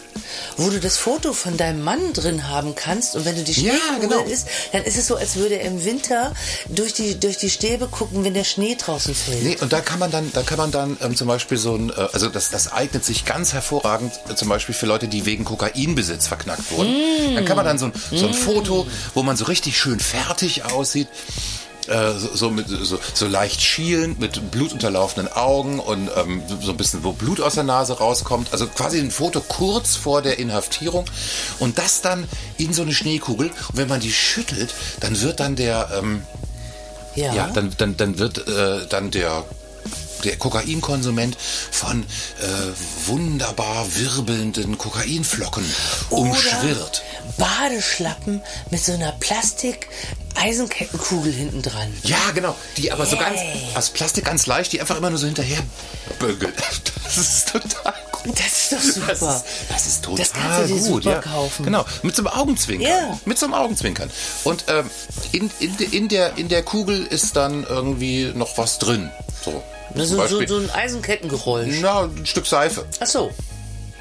wo du das Foto von deinem Mann drin haben kannst. Und wenn du die
Ja,
Schneekugel
genau.
isst, dann ist es so, als würde er im Winter durch die, durch die Stäbe gucken, wenn der Schnee draußen fällt.
Nee, und da kann man dann, da kann man dann ähm, zum Beispiel so ein, äh, also das, das eignet sich ganz hervorragend äh, zum Beispiel für Leute, die wegen Kokainbesitz verknackt wurden. Dann kann man dann so ein, so ein Foto, wo man so richtig schön fertig aussieht. äh, So, so, mit, so, so leicht schielend, mit blutunterlaufenden Augen und ähm, so ein bisschen, wo Blut aus der Nase rauskommt. Also quasi ein Foto kurz vor der Inhaftierung. Und das dann in so eine Schneekugel. Und wenn man die schüttelt, dann wird dann der, ähm,
Ja.
ja, dann, dann, dann wird äh, dann der, der Kokainkonsument von äh, wunderbar wirbelnden Kokainflocken umschwirrt.
Badeschlappen mit so einer Plastik-Eisenkettenkugel hinten dran.
Ja, genau. Die aber so
Yay.
ganz aus Plastik ganz leicht, die einfach immer nur so hinterher bügelt. [laughs] Das ist total gut.
Das ist doch super.
Das ist, das ist total
Das kannst du dir
gut.
super
ja.
kaufen.
Genau, mit so einem Augenzwinkern.
Ja.
Mit so einem Augenzwinkern. Und ähm, in, in, in, der, in der Kugel ist dann irgendwie noch was drin. So.
So,
Zum
so, so ein Eisenkettengeräusch.
na, ein Stück Seife.
Ach so.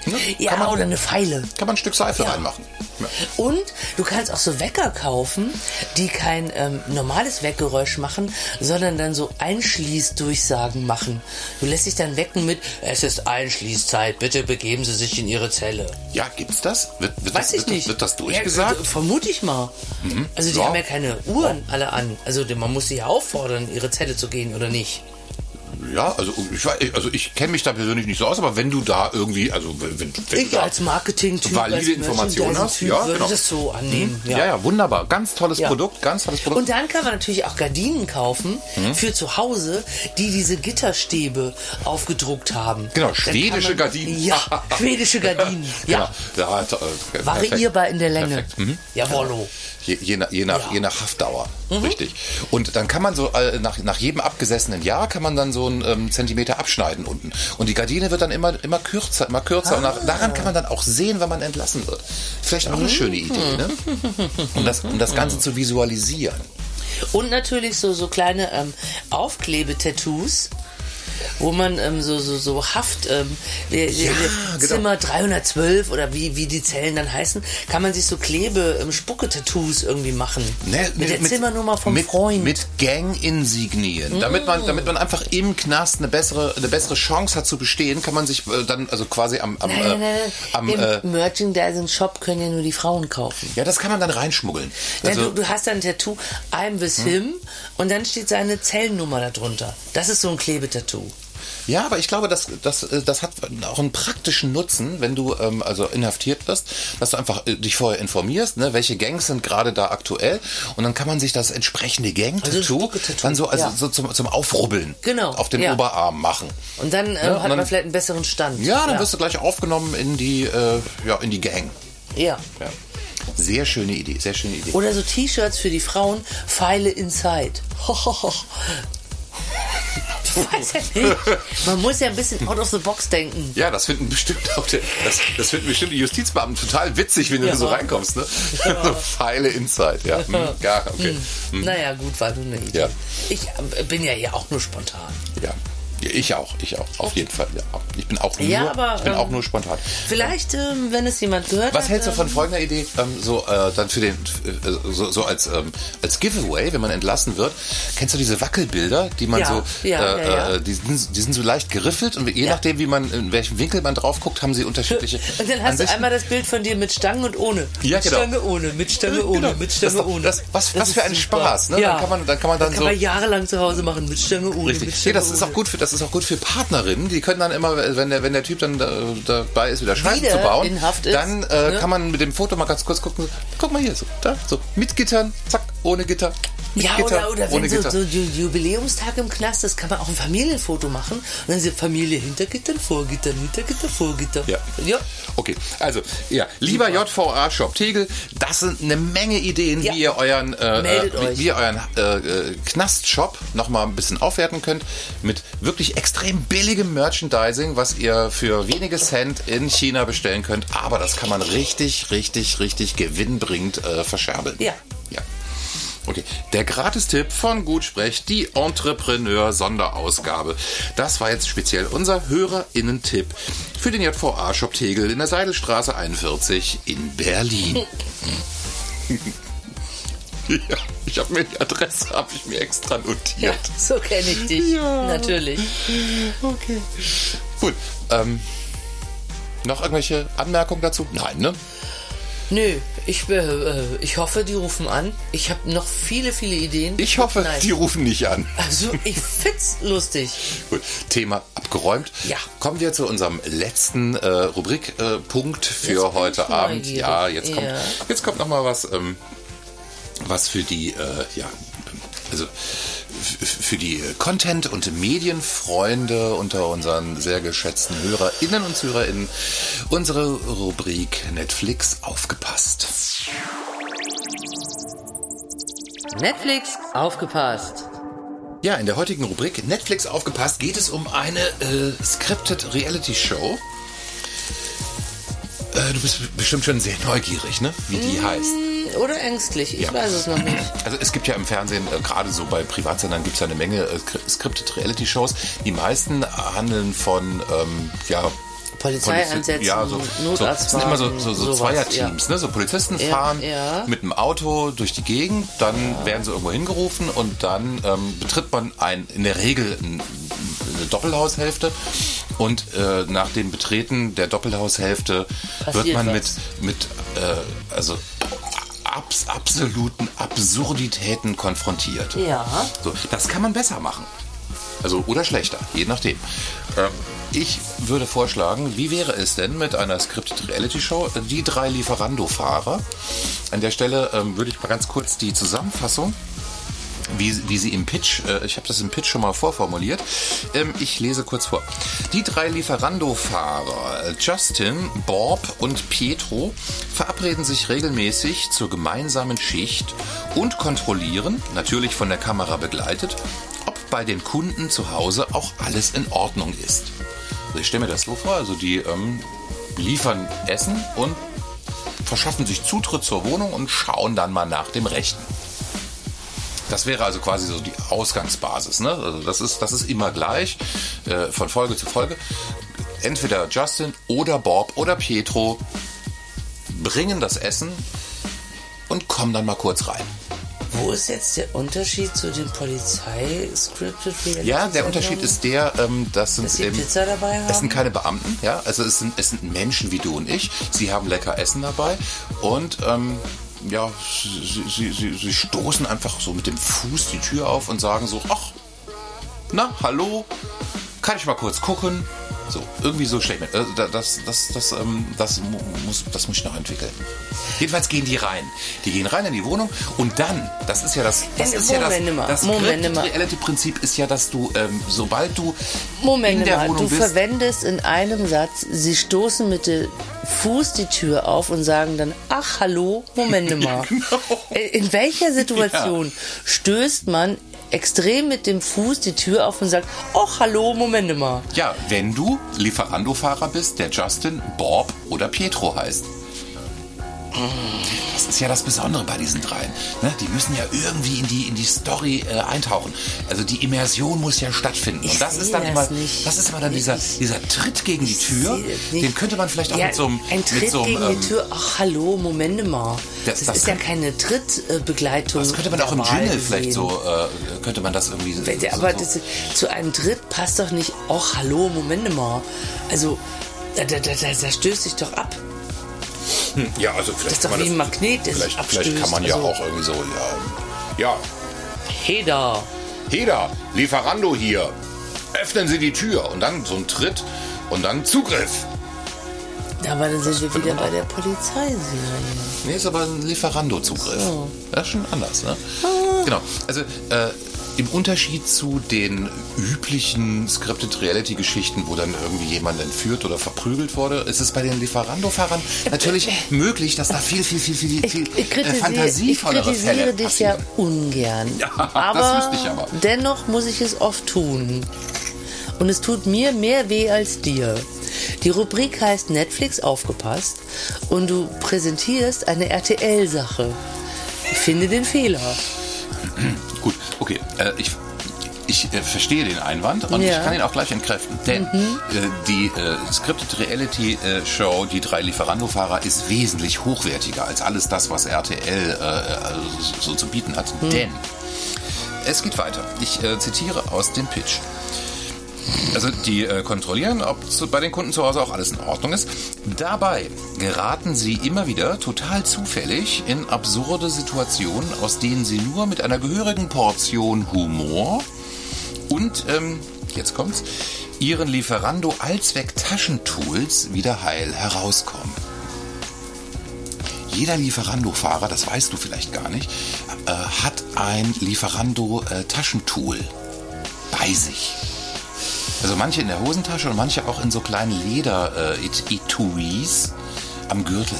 Ne?
Ja,
man,
oder eine Pfeile.
kann man ein Stück Seife
Ja.
reinmachen. Ja.
Und du kannst auch so Wecker kaufen, die kein ähm, normales Weckgeräusch machen, sondern dann so Einschließdurchsagen machen. Du lässt dich dann wecken mit, es ist Einschließzeit, bitte begeben Sie sich in Ihre Zelle.
Ja, gibt's das? Wird, wird
Weiß
das,
ich
wird,
nicht.
Wird das
Ja,
durchgesagt?
äh, vermute ich mal. Also die
Ja.
haben ja keine Uhren alle an. Also man muss sie ja auffordern, ihre Zelle zu gehen oder nicht.
Ja, also ich, also ich kenne mich da persönlich nicht so aus, aber wenn du da irgendwie, also wenn, wenn
Ich
du da
als Marketing-Typ,
valide
als
Informationen hast, ja,
würde
genau.
das so annehmen.
ja. ja, wunderbar. Ganz tolles
Ja.
Produkt, ganz tolles Produkt.
Und dann kann man natürlich auch Gardinen kaufen
Mhm.
für zu Hause, die diese Gitterstäbe aufgedruckt haben.
Genau, schwedische
man-
Gardinen.
Ja, [laughs] schwedische Gardinen. Ja,
Genau. ja äh,
variierbar in der Länge.
Mhm.
Jawollo.
Je, je, nach, je, nach,
Ja. Mhm.
je nach Haftdauer, richtig. Und dann kann man so, äh, nach, nach jedem abgesessenen Jahr kann man dann so einen ähm, Zentimeter abschneiden unten. Und die Gardine wird dann immer, immer kürzer, immer kürzer. Und nach, daran kann man dann auch sehen, wann man entlassen wird. Vielleicht auch eine schöne Idee, ne? Um das, um das Ganze zu visualisieren.
Und natürlich so, so kleine ähm, Aufklebetattoos. Wo man ähm, so, so, so Haft, ähm,
Ja, genau.
Zimmer 312 oder wie, wie die Zellen dann heißen, kann man sich so Klebe, ähm, irgendwie machen.
Ne,
mit, der Zimmernummer vom
mit,
Freund.
Mit Gang-Insignien. Damit, man, damit man einfach im Knast eine bessere, eine bessere Chance hat zu bestehen, kann man sich äh, dann also quasi am, am,
Nein, nein, nein,
äh, am
Im
äh,
Merchandising-Shop können ja nur die Frauen kaufen.
ja, das kann man dann reinschmuggeln.
Ja,
Also,
du, du hast ein Tattoo, I'm with him, und dann steht seine Zellennummer darunter. Das ist so ein Klebetattoo.
Ja, aber ich glaube, das, das, äh, das hat auch einen praktischen Nutzen, wenn du ähm, also inhaftiert wirst, dass du einfach äh, dich vorher informierst, ne, welche Gangs sind gerade da aktuell und dann kann man sich das entsprechende
Also
Gang-Tattoo
Spucke-Tattoo,
dann so, also
ja.
so zum, zum Aufrubbeln
Genau,
auf den
ja.
Oberarm machen.
Und dann äh,
Ja, und
hat
dann-
man vielleicht einen besseren Stand.
Ja, dann wirst du gleich aufgenommen in die, äh, ja, in die Gang.
Ja.
Ja. Sehr schöne Idee, sehr schöne Idee.
Oder so T-Shirts für die Frauen, Pfeile inside. [laughs] [laughs] Ich weiß ja nicht. Man muss ja ein bisschen out of the box denken.
Ja, das finden bestimmt auch die, das, das finden bestimmt die Justizbeamten total witzig, wenn du
Ja.
so reinkommst, ne? So [laughs] Pfeile Inside, ja. Hm, ja, okay. Hm.
Naja, gut, war nur eine Idee.
Ja.
Ich äh, bin ja hier auch nur spontan.
Ja. Ich auch, ich auch, auf jeden Fall. Ja. Ich bin auch nur,
Ja, aber,
ich bin
ähm,
auch nur spontan.
Vielleicht, ähm, wenn es jemand gehört
Was
hat.
hältst du von
ähm,
folgender Idee? Ähm, so äh, dann für den äh, so, so als ähm, als Giveaway, wenn man entlassen wird. Kennst du diese Wackelbilder, die man
Ja,
so äh. Äh, die, sind, die sind so leicht geriffelt und je nachdem, wie man in welchem Winkel man drauf guckt, haben sie unterschiedliche [laughs]
Und dann hast
Ansichten.
du einmal das Bild von dir mit Stangen und ohne.
Ja,
mit
genau.
Stange ohne, mit Stange ohne,
Genau.
mit
Das
Stange
ist doch-
ohne.
das- was- was
ist
für ein
super.
Spaß, ne?
Ja.
Dann kann man- dann kann man dann
kann
so-
man jahrelang zu Hause machen mit Stange ohne, mit
Richtig.
Stange
Nee, das ist
ohne.
auch gut für das ist auch gut für Partnerinnen. Die können dann immer, wenn der wenn der Typ dann da, dabei ist, wieder Scheiben
Wieder
zu bauen,
in Haft ist,
dann äh,
ne?
kann man mit dem Foto mal ganz kurz gucken. Guck mal hier, so, da, so mit Gittern, zack, ohne Gitter. Mit
Ja,
Gitter,
oder, oder wenn so, so Ju- Jubiläumstag im Knast ist, kann man auch ein Familienfoto machen. Und dann ist Familie hinter Gittern, vor Gittern, hinter Gitter, vor Gitter.
Ja.
ja.
Okay, also, ja, lieber JVA Shop Tegel, das sind eine Menge Ideen,
Ja.
wie ihr euren, äh, äh, wie, wie ihr euren äh, äh, Knastshop nochmal ein bisschen aufwerten könnt mit wirklich extrem billigem Merchandising, was ihr für wenige Cent in China bestellen könnt. Aber das kann man richtig, richtig, richtig gewinnbringend äh, verscherbeln.
Ja.
Ja. Okay, der Gratistipp von Gutsprech, die Entrepreneur-Sonderausgabe. Das war jetzt speziell unser HörerInnen-Tipp für den JVA-Shop Tegel in der Seidelstraße 41 in Berlin. [laughs] ja, ich habe mir die Adresse habe ich mir extra
ja,
notiert.
so kenne ich dich. Natürlich.
Okay. Gut, ähm, noch irgendwelche Anmerkungen dazu? Nein, ne?
Nö, ich, äh, äh, ich hoffe, die rufen an. Ich habe noch viele, viele Ideen.
Ich hoffe,
Nice.
die rufen nicht an.
Also, ich find's lustig.
Gut, Thema abgeräumt.
Ja.
Kommen wir zu unserem letzten äh, Rubrikpunkt äh, für
Jetzt
heute Abend.
neugierig.
Ja, jetzt kommt,
Ja.
jetzt kommt noch mal was, ähm, was für die, äh, ja, also für die Content- und Medienfreunde unter unseren sehr geschätzten HörerInnen und ZuhörerInnen unsere Rubrik Netflix aufgepasst.
Netflix, aufgepasst.
Ja, in der heutigen Rubrik Netflix aufgepasst geht es um eine äh, scripted Reality Show. Äh, du bist bestimmt schon sehr neugierig, ne? Wie die heißt.
Oder ängstlich, ich
Ja.
weiß es noch nicht.
Also es gibt ja im Fernsehen, äh, gerade so bei Privatsendern gibt es ja eine Menge äh, scripted Reality Shows. Die meisten handeln von, ähm, ja...
Polizeieinsätzen,
ja, so, so, sind immer so, so, so Zweierteams, ne? So Polizisten
Ja,
fahren
ja.
mit einem Auto durch die Gegend, dann werden sie irgendwo hingerufen und dann ähm, betritt man ein, in der Regel ein, eine Doppelhaushälfte und äh, nach dem Betreten der Doppelhaushälfte wird
Passiert
man mit,
was.
mit äh, also abs absoluten Absurditäten konfrontiert.
Ja.
So, das kann man besser machen. Also oder schlechter, je nachdem. Ähm, ich würde vorschlagen, wie wäre es denn mit einer Scripted Reality Show? Die drei Lieferando-Fahrer. An der Stelle ähm, würde ich mal ganz kurz die Zusammenfassung wie, wie sie im Pitch, äh, ich habe das im Pitch schon mal vorformuliert. Ähm, ich lese kurz vor. Die drei Lieferando-Fahrer, Justin, Bob und Pietro, verabreden sich regelmäßig zur gemeinsamen Schicht und kontrollieren, natürlich von der Kamera begleitet, ob bei den Kunden zu Hause auch alles in Ordnung ist. Also ich stelle mir das so vor, also die ähm, liefern Essen und verschaffen sich Zutritt zur Wohnung und schauen dann mal nach dem Rechten. Das wäre also quasi so die Ausgangsbasis. Ne? Also das, ist, das ist immer gleich, äh, von Folge zu Folge. Entweder Justin oder Bob oder Pietro bringen das Essen und kommen dann mal kurz rein.
Wo ist jetzt der Unterschied zu den Polizei-Scripted Reality
Ja, der Unterschied ist der, ähm, das sind
Dass
eben, es sind keine Beamten, ja, also es sind, es sind Menschen wie du und ich. Sie haben lecker Essen dabei und ähm, ja, sie, sie, sie, sie stoßen einfach so mit dem Fuß die Tür auf und sagen so, ach, na, hallo, kann ich mal kurz gucken? So, irgendwie so mir. Also da- das, das, das, ähm, das, mu- muss, das muss ich noch entwickeln. Jedenfalls gehen die rein. Die gehen rein in die Wohnung und dann, das ist ja das, das ist ja das,
Moment mal,
das
Moment mal.
Reality-Prinzip ist ja, dass du, ähm, sobald du
Moment
in der Wohnung
du
bist,
verwendest in einem Satz, sie stoßen mit dem Fuß die Tür auf und sagen dann, ach hallo, Moment [laughs] mal.
Genau.
In welcher Situation stößt man extrem mit dem Fuß die Tür auf und sagt, ach hallo, Moment mal.
ja, wenn du Lieferando-Fahrer bist, der Justin, Bob oder Pietro heißt. Das ist ja das Besondere bei diesen dreien. Ne? Die müssen ja irgendwie in die, in die Story äh, eintauchen. Also die Immersion muss ja stattfinden.
Ich
Und das ist dann
das
immer,
nicht.
das ist immer dann dieser, dieser Tritt gegen die Tür. Den könnte man vielleicht auch
Ja,
mit so einem,
ein
mit
Tritt
so einem,
gegen
ähm,
die Tür, ach hallo, Moment mal.
Das-
Das,
das
ist ja
kann-
keine Trittbegleitung.
Das könnte man auch im Jingle vielleicht so, äh, könnte man das irgendwie so,
Ja, Aber
so,
zu einem Tritt passt doch nicht, ach hallo, Moment mal. Also, da, da, da da stößt sich doch ab.
Ja, also vielleicht
Das ist doch wie ein Magnet,
vielleicht, vielleicht kann man ja
Also-
auch irgendwie so, ja, ja,
Heda.
Heda, Lieferando hier. Öffnen Sie die Tür und dann so ein Tritt und dann Zugriff.
Aber dann sind wir wieder bei der Polizeiserie.
Nee, ist aber ein Lieferando-Zugriff. Das ist schon anders, ne?
Ah.
Genau. Also äh, im Unterschied zu den üblichen Scripted Reality-Geschichten, wo dann irgendwie jemand entführt oder verprügelt wurde, ist es bei den Lieferando-Fahrern [laughs] natürlich möglich, dass da viel, viel, viel, viel,
Ich,
viel
ich
äh,
kritisiere, ich
fantasievollere
kritisiere
Fälle
dich ja
passieren.
ungern. [laughs]
Ja, das
aber
wüsste ich aber.
dennoch muss ich es oft tun. Und es tut mir mehr weh als dir. Die Rubrik heißt Netflix aufgepasst und du präsentierst eine RTL-Sache. Ich finde den Fehler.
Okay. Äh, ich ich äh, verstehe den Einwand und
Ja.
ich kann ihn auch gleich entkräften. Denn äh, die äh, Scripted Reality äh, Show, die drei Lieferando-Fahrer, ist wesentlich hochwertiger als alles das, was RTL äh, also so zu bieten hat. Denn es geht weiter. Ich äh, zitiere aus dem Pitch. Also die äh, kontrollieren, ob zu, bei den Kunden zu Hause auch alles in Ordnung ist. Dabei geraten sie immer wieder total zufällig in absurde Situationen, aus denen sie nur mit einer gehörigen Portion Humor und, ähm, jetzt kommt's, ihren Lieferando Allzweck Taschentools wieder heil herauskommen. Jeder Lieferando-Fahrer, das weißt du vielleicht gar nicht, äh, hat ein Lieferando-Taschentool bei sich. Also manche in der Hosentasche und manche auch in so kleinen Leder-Etuis am Gürtel.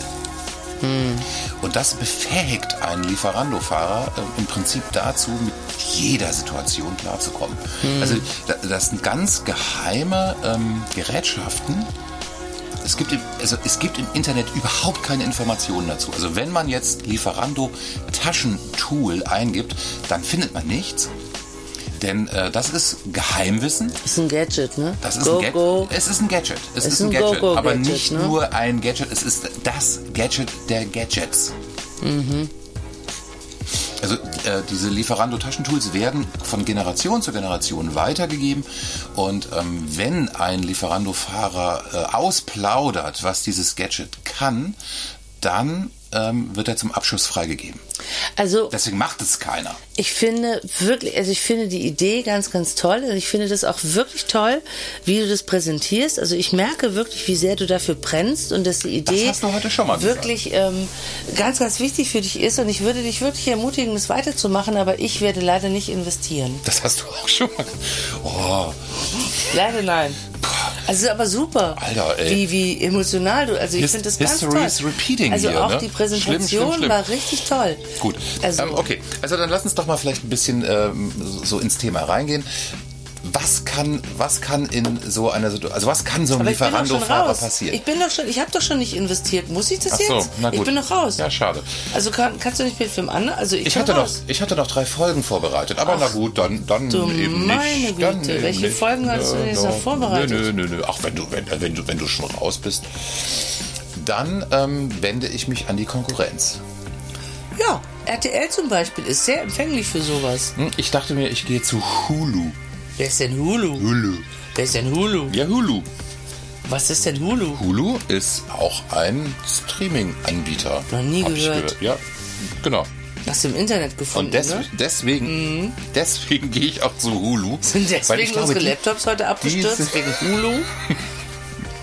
Und das befähigt einen Lieferando-Fahrer äh, im Prinzip dazu, mit jeder Situation klarzukommen. Also da- das sind ganz geheime ähm, Gerätschaften. Es gibt, im, also es gibt im Internet überhaupt keine Informationen dazu. Also wenn man jetzt Lieferando Taschentool eingibt, dann findet man nichts. Denn äh, das ist Geheimwissen.
Das ist ein Gadget, ne?
Das ist
go,
ein Gadget.
go.
Es ist ein Gadget. Es
Es
ist ein
ist ein
Gadget.
Go-Go-Gadget,
aber nicht
ne?
nur ein Gadget, es ist das Gadget der Gadgets.
Mhm.
Also äh, diese Lieferando-Taschentools werden von Generation zu Generation weitergegeben und ähm, wenn ein Lieferando-Fahrer äh, ausplaudert, was dieses Gadget kann, dann ähm, wird er zum Abschuss freigegeben.
Also
Deswegen macht es keiner.
ich finde wirklich, also ich finde die Idee ganz, ganz toll. Also ich finde das auch wirklich toll, wie du das präsentierst. Also ich merke wirklich, wie sehr du dafür brennst und dass die Idee
mal
wirklich ähm, ganz, ganz wichtig für dich ist. Und ich würde dich wirklich ermutigen, das weiterzumachen, aber ich werde leider nicht investieren.
Das hast du auch schon mal. Oh,
Leider nein. Also ist aber super,
Alter, ey.
wie wie emotional du. Also ich finde das ganz
History
toll.
is repeating
also
hier,
auch
ne?
die
Schlimm,
Präsentation
schlimm, schlimm.
war richtig toll.
Gut,
Also
ähm, okay. Also dann lass uns doch mal vielleicht ein bisschen ähm, so ins Thema reingehen. Was kann, was kann in so einer Situation, also was kann so einem
schon
Lieferando-Fahrer passieren?
Ich bin doch schon, ich habe doch schon nicht investiert. Muss ich das
Ach so,
jetzt?
na gut.
Ich bin doch raus.
Ja, schade.
Also kann, kannst du nicht mit dem anderen? Also ich,
Ich hatte, noch,
raus.
ich hatte noch drei Folgen vorbereitet, aber na gut, dann, dann
du
eben
meine
nicht. Dann
Güte,
eben
welche
nicht.
Folgen hast du denn jetzt noch vorbereitet?
Nö, nö, nö, nö. Ach, wenn du, wenn, wenn, du, wenn du schon raus bist. Dann ähm, wende ich mich an die Konkurrenz.
Ja, RTL zum Beispiel ist sehr empfänglich für sowas.
Hm, Ich dachte mir, ich gehe zu Hulu.
Wer ist denn Hulu?
Hulu.
Wer ist denn Hulu?
Ja, Hulu.
Was ist denn Hulu?
Hulu ist auch ein Streaming-Anbieter.
Noch nie
ich
gehört.
Ja, genau.
Hast du im Internet gefunden,
Und des,
ne?
deswegen, deswegen gehe ich auch zu Hulu. [laughs]
Sind deswegen
ich glaube,
unsere
die-
Laptops heute abgestürzt? Wegen Hulu?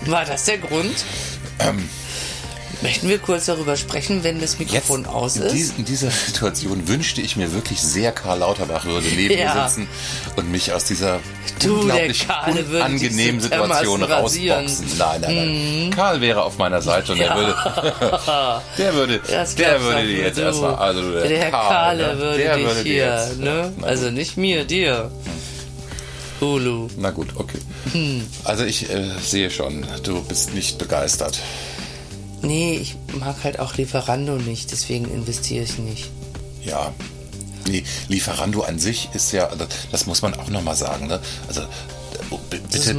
[laughs] War das der Grund?
Ähm.
Möchten wir kurz darüber sprechen, wenn das
Jetzt,
Mikrofon aus
in,
ist?
dies, in dieser Situation wünschte ich mir wirklich sehr, Karl Lauterbach würde neben
Ja.
mir sitzen und mich aus dieser
Du,
unglaublich unangenehmen Situation rausboxen. Nein, nein, nein. Karl wäre auf meiner Seite und der würde, [laughs] der würde,
Das
der würde dir jetzt
du.
erstmal, also der,
der Herr
Karl,
Kahle
ne?
würde
der
dich
würde dir
hier,
jetzt,
ne? Also nicht mir, dir. Hulu.
Na gut, okay.
Hm.
Also ich äh, sehe schon, du bist nicht begeistert.
Nee, ich mag halt auch Lieferando nicht, deswegen investiere ich nicht.
Ja. Nee, Lieferando an sich ist ja, das, das muss man auch nochmal sagen, ne? Also b- bitte,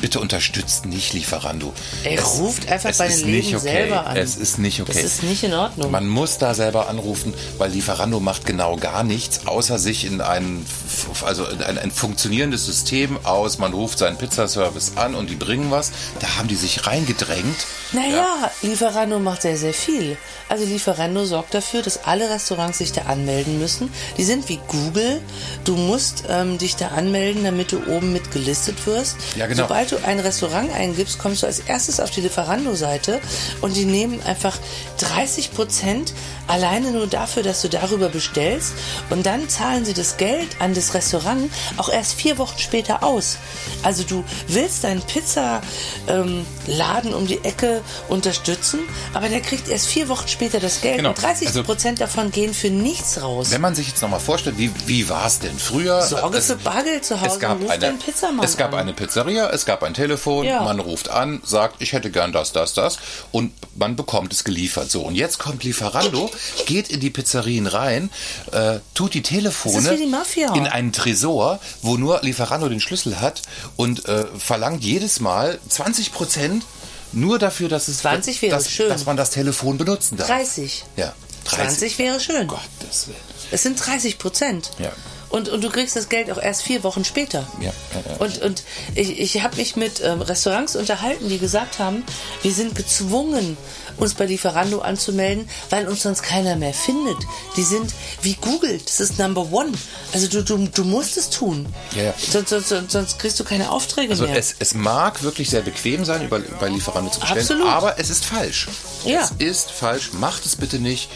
bitte unterstützt nicht Lieferando.
Ey, ruft einfach
es
bei den
nicht
Läden
okay.
selber an.
Es ist nicht okay.
Das ist nicht in Ordnung.
Man muss da selber anrufen, weil Lieferando macht genau gar nichts, außer sich in ein, f- also in ein, ein funktionierendes System aus. Man ruft seinen Pizzaservice an und die bringen was. Da haben die sich reingedrängt.
Naja, Lieferando macht sehr, sehr viel. Also Lieferando sorgt dafür, dass alle Restaurants sich da anmelden müssen. Die sind wie Google. Du musst ähm, dich da anmelden, damit du oben mit gelistet wirst.
Ja, genau.
Sobald du ein Restaurant eingibst, kommst du als erstes auf die Lieferando-Seite und die nehmen einfach 30 Prozent alleine nur dafür, dass du darüber bestellst und dann zahlen sie das Geld an das Restaurant auch erst vier Wochen später aus. Also du willst deinen Pizzaladen ähm, Laden um die Ecke unterstützen, aber der kriegt erst vier Wochen später das Geld
Genau.
und 30
Also-
Prozent davon gehen für nichts raus.
Wenn man sich jetzt nochmal vorstellt, wie, wie war es denn früher?
Sorge
Es-
für Bargeld zu Hause
es gab
und ruf
eine,
Pizzamann
Es gab
an.
eine Pizzeria, es gab ein Telefon,
Ja.
man ruft an, sagt, ich hätte gern das, das, das und man bekommt es geliefert. So, und jetzt kommt Lieferando, geht in die Pizzerien rein, äh, tut die Telefone
Das die Mafia.
in einen Tresor, wo nur Lieferando den Schlüssel hat und äh, verlangt jedes Mal 20 Prozent nur dafür, dass es
20 wäre
dass,
schön.
dass man das Telefon benutzen darf.
30.
Ja, 30.
20 wäre schön.
Gottes Willen.
Es sind 30 Prozent.
Ja.
Und, und du kriegst das Geld auch erst vier Wochen später.
Ja, ja, ja.
Und, und ich, ich habe mich mit ähm, Restaurants unterhalten, die gesagt haben, wir sind gezwungen, uns bei Lieferando anzumelden, weil uns sonst keiner mehr findet. Die sind wie Google, das ist Number One. Also du, du, du musst es tun.
Ja, ja.
Sonst, sonst, sonst, sonst kriegst du keine Aufträge
Also
mehr.
es, es mag wirklich sehr bequem sein, über, bei Lieferando zu bestellen,
Absolut.
aber es ist falsch.
Ja.
Es ist falsch. Macht es bitte nicht.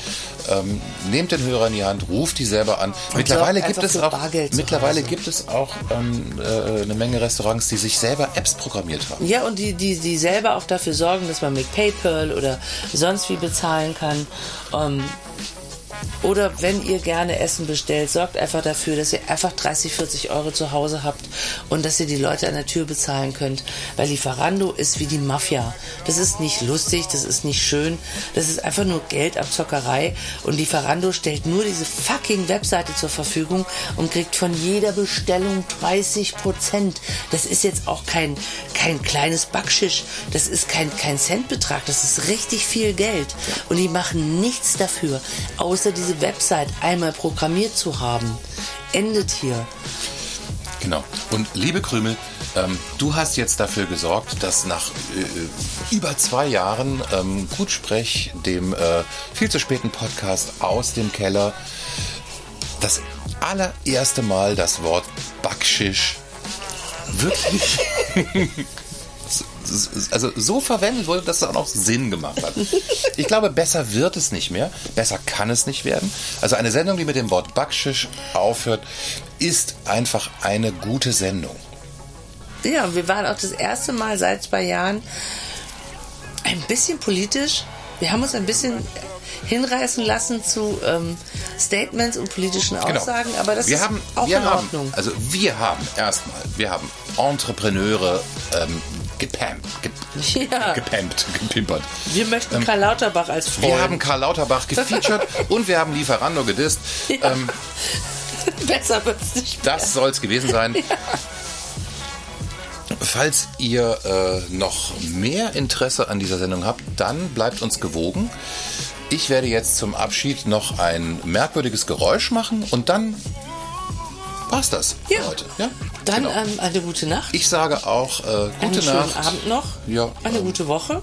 Ähm, nehmt den Hörer in die Hand, ruft die selber an. mittlerweile gibt es auch mittlerweile
Hause.
gibt es auch ähm, äh, eine Menge Restaurants, die sich selber Apps programmiert haben.
Ja, und die, die, die selber auch dafür sorgen, dass man mit PayPal oder sonst wie bezahlen kann. Ähm, oder wenn ihr gerne Essen bestellt, sorgt einfach dafür, dass ihr einfach 30, 40 Euro zu Hause habt und dass ihr die Leute an der Tür bezahlen könnt. Weil Lieferando ist wie die Mafia. Das ist nicht lustig, das ist nicht schön, das ist einfach nur Geldabzockerei. Und Lieferando stellt nur diese fucking Webseite zur Verfügung und kriegt von jeder Bestellung 30 Prozent. Das ist jetzt auch kein, kein kleines Backschisch, das ist kein, kein Centbetrag, das ist richtig viel Geld. Und die machen nichts dafür, außer diese Website einmal programmiert zu haben. Endet hier.
Genau. Und liebe Krümel, ähm, du hast jetzt dafür gesorgt, dass nach äh, über zwei Jahren ähm, Gutsprech, dem äh, viel zu späten Podcast aus dem Keller, das allererste Mal das Wort Backschisch wirklich [laughs] also so verwendet wurde, dass es auch noch Sinn gemacht hat. [laughs] Ich glaube, besser wird es nicht mehr. Besser kann es nicht werden. Also eine Sendung, die mit dem Wort Backschisch aufhört, ist einfach eine gute Sendung.
Ja, wir waren auch das erste Mal seit zwei Jahren ein bisschen politisch Wir haben uns ein bisschen hinreißen lassen zu ähm, Statements und politischen Aussagen, aber das
wir
ist
haben,
auch
wir
in
haben,
Ordnung.
Also wir haben erstmal, wir haben Entrepreneure ähm, gepampt, ge
Ja.
gepampt, gepimpert.
Wir möchten Karl Lauterbach als Freund.
Ähm, Wir haben Karl Lauterbach gefeatured [laughs] und wir haben Lieferando gedisst.
Ja.
Ähm,
Besser wird's nicht.
das soll es gewesen sein. Falls ihr äh, noch mehr Interesse an dieser Sendung habt, dann bleibt uns gewogen. Ich werde jetzt zum Abschied noch ein merkwürdiges Geräusch machen und dann war's das
Ja.
für heute. Ja?
Dann
Genau.
ähm, eine gute Nacht.
Ich sage auch äh,
einen
gute
schönen
Nacht.
Abend noch.
Ja,
Eine
ähm,
gute Woche.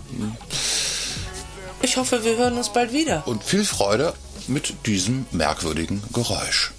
Ich hoffe, wir hören uns bald wieder.
Und viel Freude mit diesem merkwürdigen Geräusch.